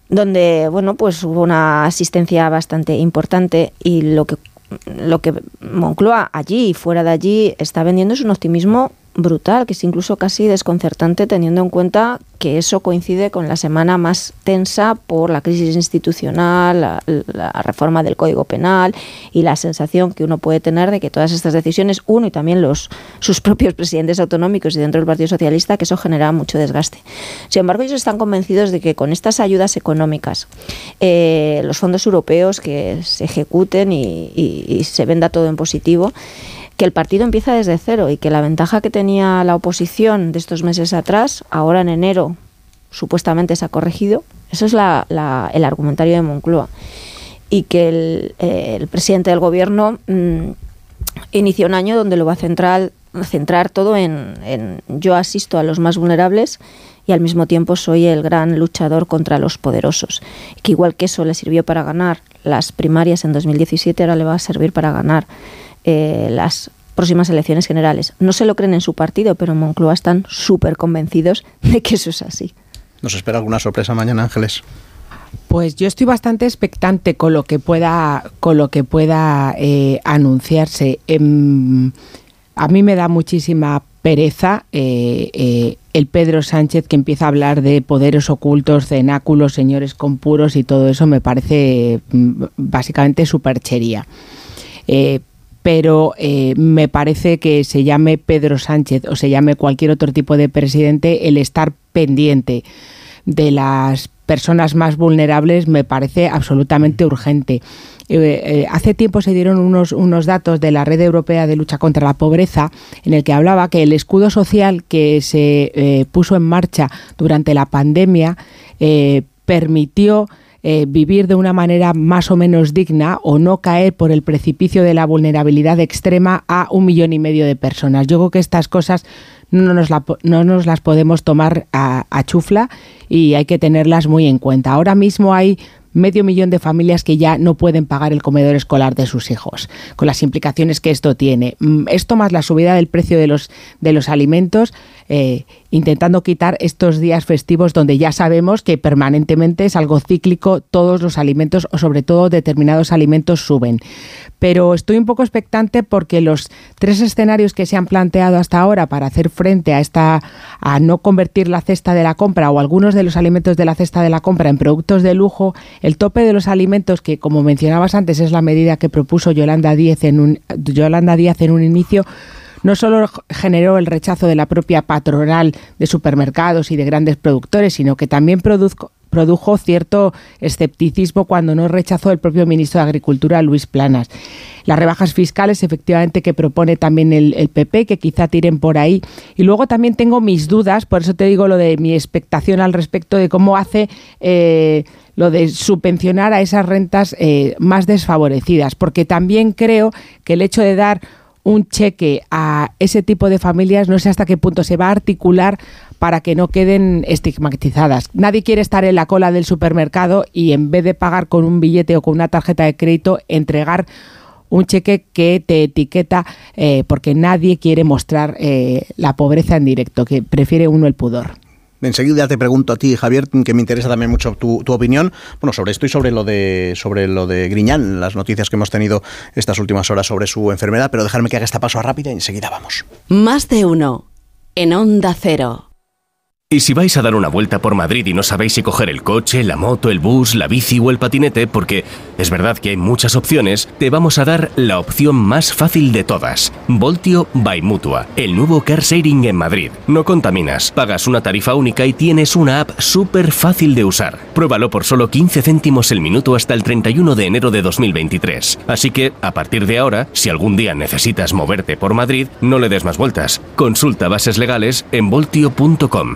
donde bueno pues hubo una asistencia bastante importante y lo que lo que Moncloa allí y fuera de allí está vendiendo es un optimismo brutal, que es incluso casi desconcertante teniendo en cuenta que eso coincide con la semana más tensa por la crisis institucional, la, reforma del Código Penal y la sensación que uno puede tener de que todas estas decisiones, uno y también los sus propios presidentes autonómicos y dentro del Partido Socialista, que eso genera mucho desgaste. Sin embargo, ellos están convencidos de que con estas ayudas económicas, eh, los fondos europeos que se ejecuten y se venda todo en positivo, que el partido empieza desde cero y que la ventaja que tenía la oposición de estos meses atrás, ahora en enero supuestamente se ha corregido. Eso es el argumentario de Moncloa. Y que el, eh, presidente del gobierno mm, inicia un año donde lo va a centrar, centrar todo en, en yo asisto a los más vulnerables y al mismo tiempo soy el gran luchador contra los poderosos. Que igual que eso le sirvió para ganar las primarias en 2017, ahora le va a servir para ganar eh, las próximas elecciones generales. No se lo creen en su partido, pero en Moncloa están súper convencidos de que eso es así. ¿Nos espera alguna sorpresa mañana, Ángeles? Pues yo estoy bastante expectante con lo que pueda, con lo que pueda eh, anunciarse. Em, a mí me da muchísima pereza eh, el Pedro Sánchez que empieza a hablar de poderes ocultos, cenáculos, señores con puros y todo eso me parece mm, básicamente superchería pero eh, me parece que se llame Pedro Sánchez o se llame cualquier otro tipo de presidente, el estar pendiente de las personas más vulnerables me parece absolutamente urgente. hace tiempo se dieron unos, unos datos de la Red Europea de Lucha contra la Pobreza en el que hablaba que el escudo social que se puso en marcha durante la pandemia permitió eh, vivir de una manera más o menos digna o no caer por el precipicio de la vulnerabilidad extrema a un millón y medio de personas. Yo creo que estas cosas no nos, no nos las podemos tomar a, a chufla y hay que tenerlas muy en cuenta. Ahora mismo hay medio millón de familias que ya no pueden pagar el comedor escolar de sus hijos, con las implicaciones que esto tiene. Mm, esto más la subida del precio de los, de los alimentos eh, intentando quitar estos días festivos donde ya sabemos que permanentemente es algo cíclico, todos los alimentos o sobre todo determinados alimentos suben. Pero estoy un poco expectante porque los tres escenarios que se han planteado hasta ahora para hacer frente a esta a no convertir la cesta de la compra o algunos de los alimentos de la cesta de la compra en productos de lujo, el tope de los alimentos que como mencionabas antes es la medida que propuso Yolanda Díaz en un Yolanda Díaz en un inicio no solo generó el rechazo de la propia patronal de supermercados y de grandes productores, sino que también produjo cierto escepticismo cuando no rechazó el propio ministro de Agricultura, Luis Planas. Las rebajas fiscales, efectivamente, que propone también el, PP, que quizá tiren por ahí. Y luego también tengo mis dudas, por eso te digo lo de mi expectación al respecto de cómo hace eh, lo de subvencionar a esas rentas eh, más desfavorecidas, porque también creo que el hecho de dar un cheque a ese tipo de familias, no sé hasta qué punto se va a articular para que no queden estigmatizadas. Nadie quiere estar en la cola del supermercado y en vez de pagar con un billete o con una tarjeta de crédito, entregar un cheque que te etiqueta eh, porque nadie quiere mostrar eh, la pobreza en directo, que prefiere uno el pudor. Enseguida te pregunto a ti, Javier, que me interesa también mucho tu, opinión, bueno, sobre esto y sobre lo de sobre lo de Griñán, las noticias que hemos tenido estas últimas horas sobre su enfermedad, pero dejarme que haga esta paso rápida y enseguida vamos. Más de uno en Onda Cero. Y si vais a dar una vuelta por Madrid y no sabéis si coger el coche, la moto, el bus, la bici o el patinete, porque es verdad que hay muchas opciones, te vamos a dar la opción más fácil de todas. Voltio by Mutua, el nuevo car sharing en Madrid. No contaminas, pagas una tarifa única y tienes una app súper fácil de usar. Pruébalo por solo 15 céntimos el minuto hasta el 31 de enero de 2023. Así que, a partir de ahora, si algún día necesitas moverte por Madrid, no le des más vueltas. Consulta bases legales en voltio.com.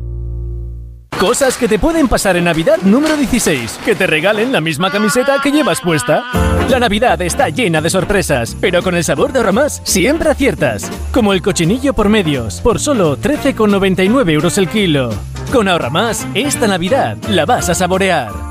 Cosas que te pueden pasar en Navidad número 16. Que te regalen la misma camiseta que llevas puesta. La Navidad está llena de sorpresas, pero con el sabor de Ahorramás siempre aciertas. Como el cochinillo por medios, por solo 13,99 euros el kilo. Con Ahorramás, esta Navidad la vas a saborear.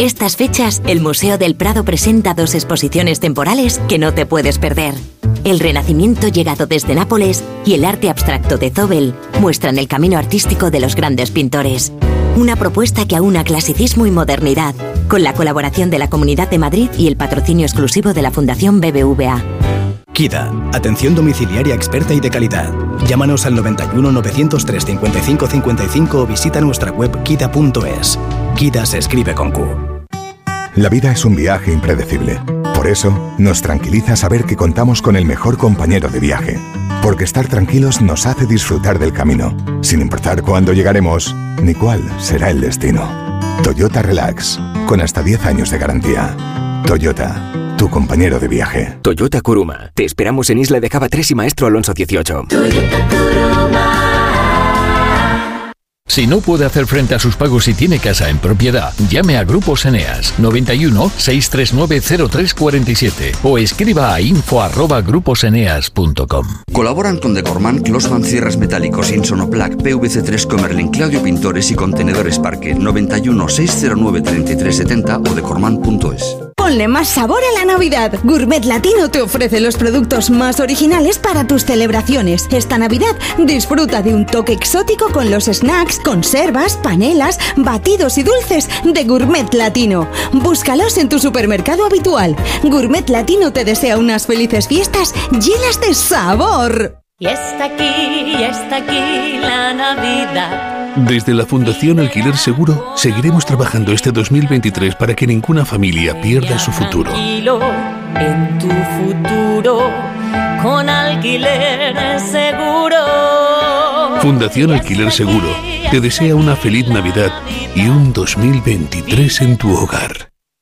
Estas fechas, el Museo del Prado presenta dos exposiciones temporales que no te puedes perder. El Renacimiento llegado desde Nápoles y el arte abstracto de Zobel muestran el camino artístico de los grandes pintores. Una propuesta que aúna clasicismo y modernidad, con la colaboración de la Comunidad de Madrid y el patrocinio exclusivo de la Fundación BBVA. KIDA, atención domiciliaria experta y de calidad. Llámanos al 91 903 55 55 o visita nuestra web kida.es. KIDA se escribe con Q. La vida es un viaje impredecible. Por eso, nos tranquiliza saber que contamos con el mejor compañero de viaje Porque estar tranquilos nos hace disfrutar del camino, sin importar cuándo llegaremos ni cuál será el destino. Toyota Relax, con hasta 10 años de garantía. Toyota, tu compañero de viaje. Toyota Kuruma. Te esperamos en Isla de Cava 3 y Maestro Alonso 18. Si no puede hacer frente a sus pagos y tiene casa en propiedad, llame a Grupos Eneas 91 639 0347 o escriba a info@gruposeneas.com. Colaboran con Decorman, Closman Cierres Metálicos, Insonoplac, PVC3 Comerlin, Claudio Pintores y Contenedores Parque 91 609 3370 o decorman.es. Ponle más sabor a la Navidad. Gourmet Latino te ofrece los productos más originales para tus celebraciones. Esta Navidad disfruta de un toque exótico con los snacks, conservas, panelas, batidos y dulces de Gourmet Latino. Búscalos en tu supermercado habitual. Gourmet Latino te desea unas felices fiestas llenas de sabor. Y está aquí, y está aquí la Navidad. Desde la Fundación Alquiler Seguro seguiremos trabajando este 2023 para que ninguna familia pierda su futuro. En tu futuro con alquiler seguro. Fundación Alquiler Seguro te desea una feliz Navidad y un 2023 en tu hogar.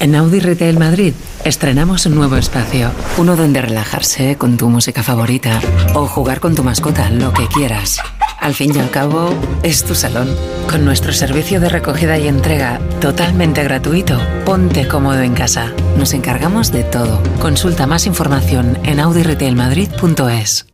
En Audi Retail Madrid estrenamos un nuevo espacio, uno donde relajarse con tu música favorita o jugar con tu mascota, lo que quieras. Al fin y al cabo, es tu salón. Con nuestro servicio de recogida y entrega totalmente gratuito, ponte cómodo en casa. Nos encargamos de todo. Consulta más información en audiretailmadrid.es.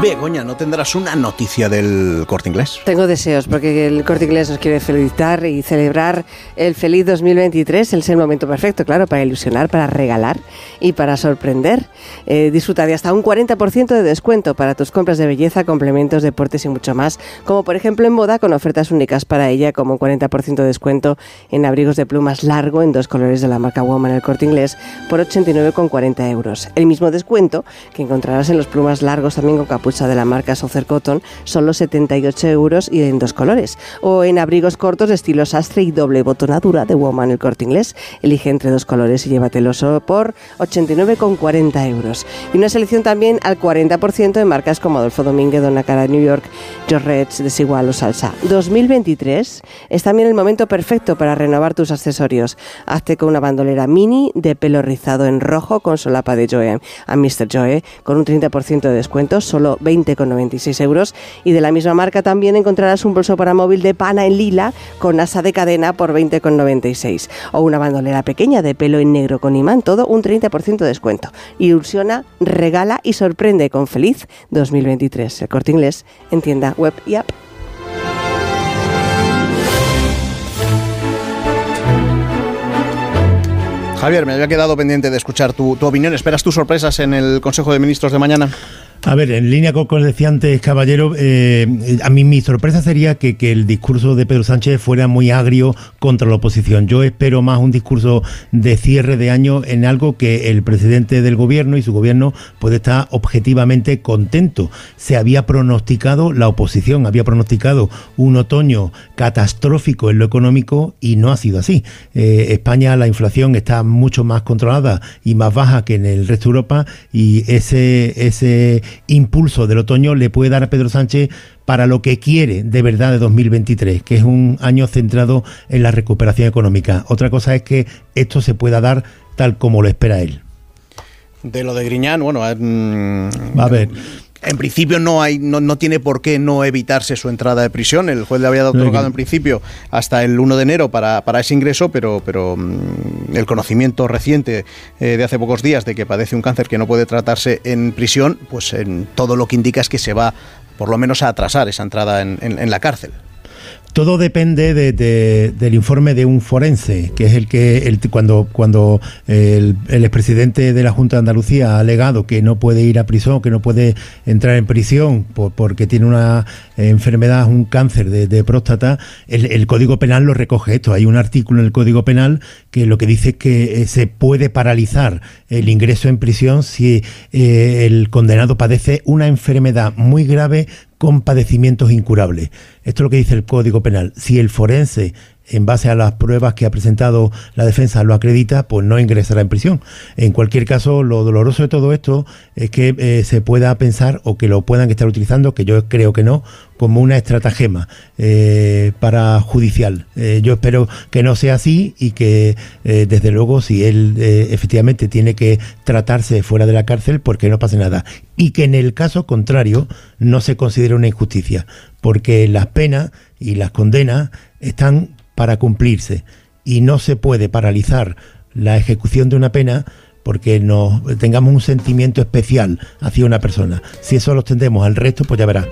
Begoña, ¿no tendrás una noticia del corte inglés? Tengo deseos, porque el corte inglés nos quiere felicitar y celebrar el feliz 2023. Es el momento perfecto, claro, para ilusionar, para regalar y para sorprender. Eh, disfruta de hasta un 40% de descuento para tus compras de belleza, complementos, deportes y mucho más. Como por ejemplo en moda, con ofertas únicas para ella, como un 40% de descuento en abrigos de plumas largo en dos colores de la marca Woman, el corte inglés, por 89,40 euros. El mismo descuento que encontrarás en los plumas largos también con capucha de la marca Socer Cotton, solo 78 euros y en dos colores. O en abrigos cortos de estilo sastre y doble botonadura de Woman, el corte inglés. Elige entre dos colores y llévatelo por 89,40 euros. Y una selección también al 40% de marcas como Adolfo Domínguez, Donna Cara New York, George Desigual o Salsa. 2023 es también el momento perfecto para renovar tus accesorios. Hazte con una bandolera mini de pelo rizado en rojo con solapa de Joe a Mr. Joe con un 30% de descuento, solo 20,96 euros. Y de la misma marca también encontrarás un bolso para móvil de pana en lila con asa de cadena por 20,96. O una bandolera pequeña de pelo en negro con imán, todo un 30% de descuento. Ilusiona, regala y sorprende con feliz 2023. El corte inglés en tienda web y app. Javier, me había quedado pendiente de escuchar tu, tu opinión. ¿Esperas tus sorpresas en el Consejo de Ministros de mañana? A ver, en línea con lo que decía antes, caballero, eh, a mí mi sorpresa sería que, que, el discurso de Pedro Sánchez fuera muy agrio contra la oposición. Yo espero más un discurso de cierre de año en algo que el presidente del gobierno y su gobierno puede estar objetivamente contento. Se había pronosticado la oposición, había pronosticado un otoño catastrófico en lo económico y no ha sido así. Eh, España, la inflación está mucho más controlada y más baja que en el resto de Europa y ese, ese impulso del otoño le puede dar a Pedro Sánchez para lo que quiere de verdad de 2023, que es un año centrado en la recuperación económica. Otra cosa es que esto se pueda dar tal como lo espera él. De lo de Griñán, bueno, a ver. En principio no hay, no, no, tiene por qué no evitarse su entrada de prisión. El juez le había otorgado en principio hasta el 1 de enero para, para ese ingreso, pero, pero mm, el conocimiento reciente eh, de hace pocos días de que padece un cáncer que no puede tratarse en prisión, pues en todo lo que indica es que se va por lo menos a atrasar esa entrada en, en, en la cárcel. Todo depende del informe de un forense, que es el que el, cuando, cuando el, expresidente de la Junta de Andalucía ha alegado que no puede ir a prisión, que no puede entrar en prisión porque tiene una enfermedad, un cáncer de, próstata, el, Código Penal lo recoge esto. Hay un artículo en el Código Penal que lo que dice es que eh, se puede paralizar el ingreso en prisión si eh, el condenado padece una enfermedad muy grave con padecimientos incurables. Esto es lo que dice el Código Penal. Si el forense en base a las pruebas que ha presentado la defensa lo acredita, pues no ingresará en prisión. En cualquier caso, lo doloroso de todo esto es que eh, se pueda pensar o que lo puedan estar utilizando, que yo creo que no, como una estratagema eh, para judicial. Eh, yo espero que no sea así y que, desde luego, si él efectivamente tiene que tratarse fuera de la cárcel, pues que no pase nada. Y que en el caso contrario no se considere una injusticia, porque las penas y las condenas están para cumplirse. Y no se puede paralizar la ejecución de una pena porque no tengamos un sentimiento especial hacia una persona. Si eso lo extendemos al resto, pues ya verá.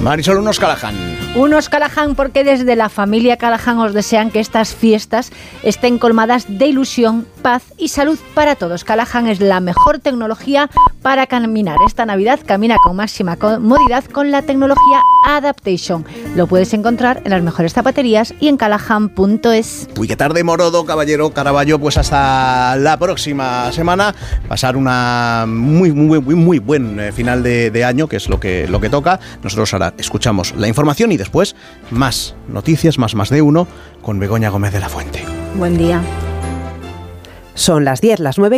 Marisol, unos Callahan. Unos Callahan porque desde la familia Callahan os desean que estas fiestas estén colmadas de ilusión, paz y salud para todos. Callahan es la mejor tecnología para caminar. Esta Navidad camina con máxima comodidad con la tecnología Adaptation. Lo puedes encontrar en las mejores zapaterías y en callahan.es. Uy, qué tarde, Morodo, caballero Caraballo. Pues hasta la próxima semana. Pasar una muy, muy, muy, muy buen eh, final de, año, que es lo que, lo que toca. Nosotros ahora escuchamos la información y después más noticias, más más de uno, con Begoña Gómez de la Fuente. Buen día. Son las 10, las 9